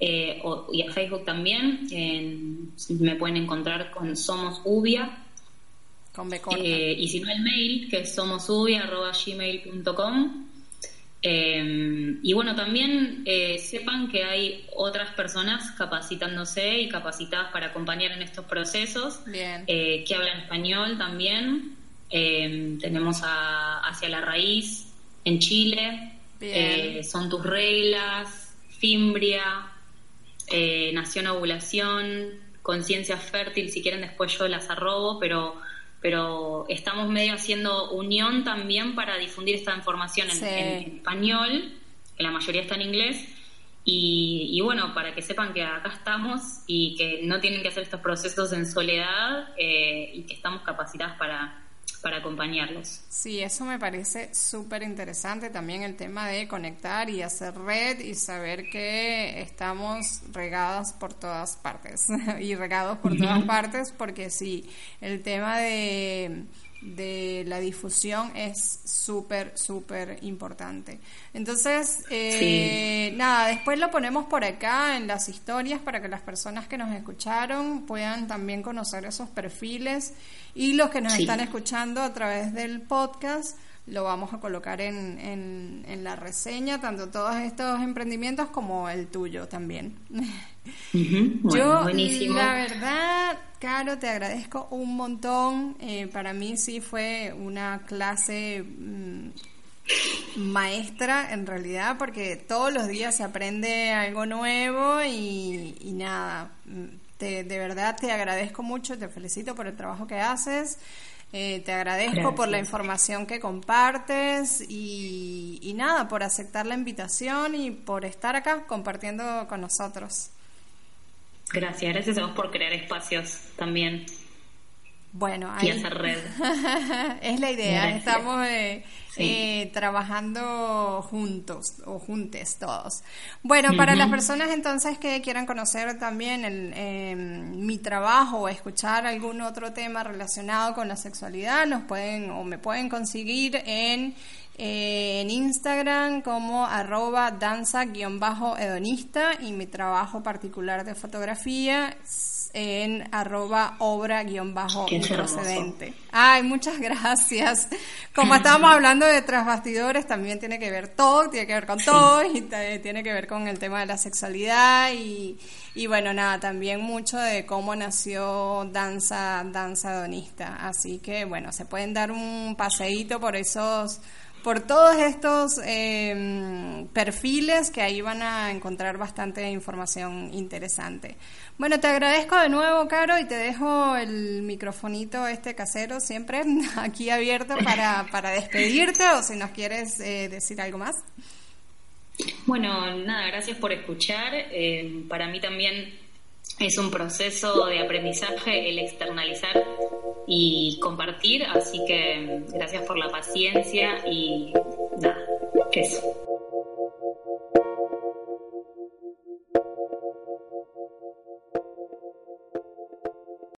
Eh, y a Facebook también. me pueden encontrar con Somos Ubia eh, y si no, el mail, que es somosubia.gmail.com. Eh, y bueno, también eh, sepan que hay otras personas capacitándose y capacitadas para acompañar en estos procesos, que hablan español también. tenemos a Hacia la Raíz en Chile, Son tus reglas, Fimbria, Nación Ovulación, Conciencia Fértil, si quieren después yo las arrobo, pero pero estamos medio haciendo unión también para difundir esta información en, español, que la mayoría está en inglés, Y, bueno, para que sepan que acá estamos y que no tienen que hacer estos procesos en soledad eh, y que estamos capacitadas para, para acompañarlos. Sí, eso me parece súper interesante también el tema de conectar y hacer red y saber que estamos regadas por todas partes y regados por todas partes porque sí, el tema de de la difusión es súper, súper importante. Entonces, eh, nada, después lo ponemos por acá en las historias para que las personas que nos escucharon puedan también conocer esos perfiles y los que nos están escuchando a través del podcast lo vamos a colocar en, en, la reseña, tanto todos estos emprendimientos como el tuyo también. Yo, la verdad, Caro, te agradezco un montón. Eh, para mí sí fue una clase mm, maestra en realidad, porque todos los días se aprende algo nuevo y, y nada, mm, te, de verdad te agradezco mucho, te felicito por el trabajo que haces. Eh, te agradezco por la información que compartes y, nada, por aceptar la invitación y por estar acá compartiendo con nosotros. Gracias, gracias a vos por crear espacios también. Bueno, ahí... Y hacer red. es la idea, estamos eh, eh, trabajando juntos o juntes todos. Bueno, para las personas entonces que quieran conocer también el, em, mi trabajo o escuchar algún otro tema relacionado con la sexualidad, nos pueden o me pueden conseguir en eh, en Instagram como arroba danza-hedonista y mi trabajo particular de fotografía en arroba obra-procedente. Ay, muchas gracias. Como estábamos hablando de trasbastidores, también tiene que ver todo, tiene que ver con todo y tiene que ver con el tema de la sexualidad y, y bueno, nada, también mucho de cómo nació Danza, Danza Hedonista. Así que bueno, se pueden dar un paseíto por esos por todos estos em, perfiles que ahí van a encontrar bastante información interesante. Bueno, te agradezco de nuevo, Caro, y te dejo el microfonito este casero siempre aquí abierto para, para despedirte o si nos quieres eh, decir algo más. Bueno, nada, gracias por escuchar. Eh, para mí también es un proceso de aprendizaje el externalizar y compartir, así que gracias por la paciencia y nada, eso.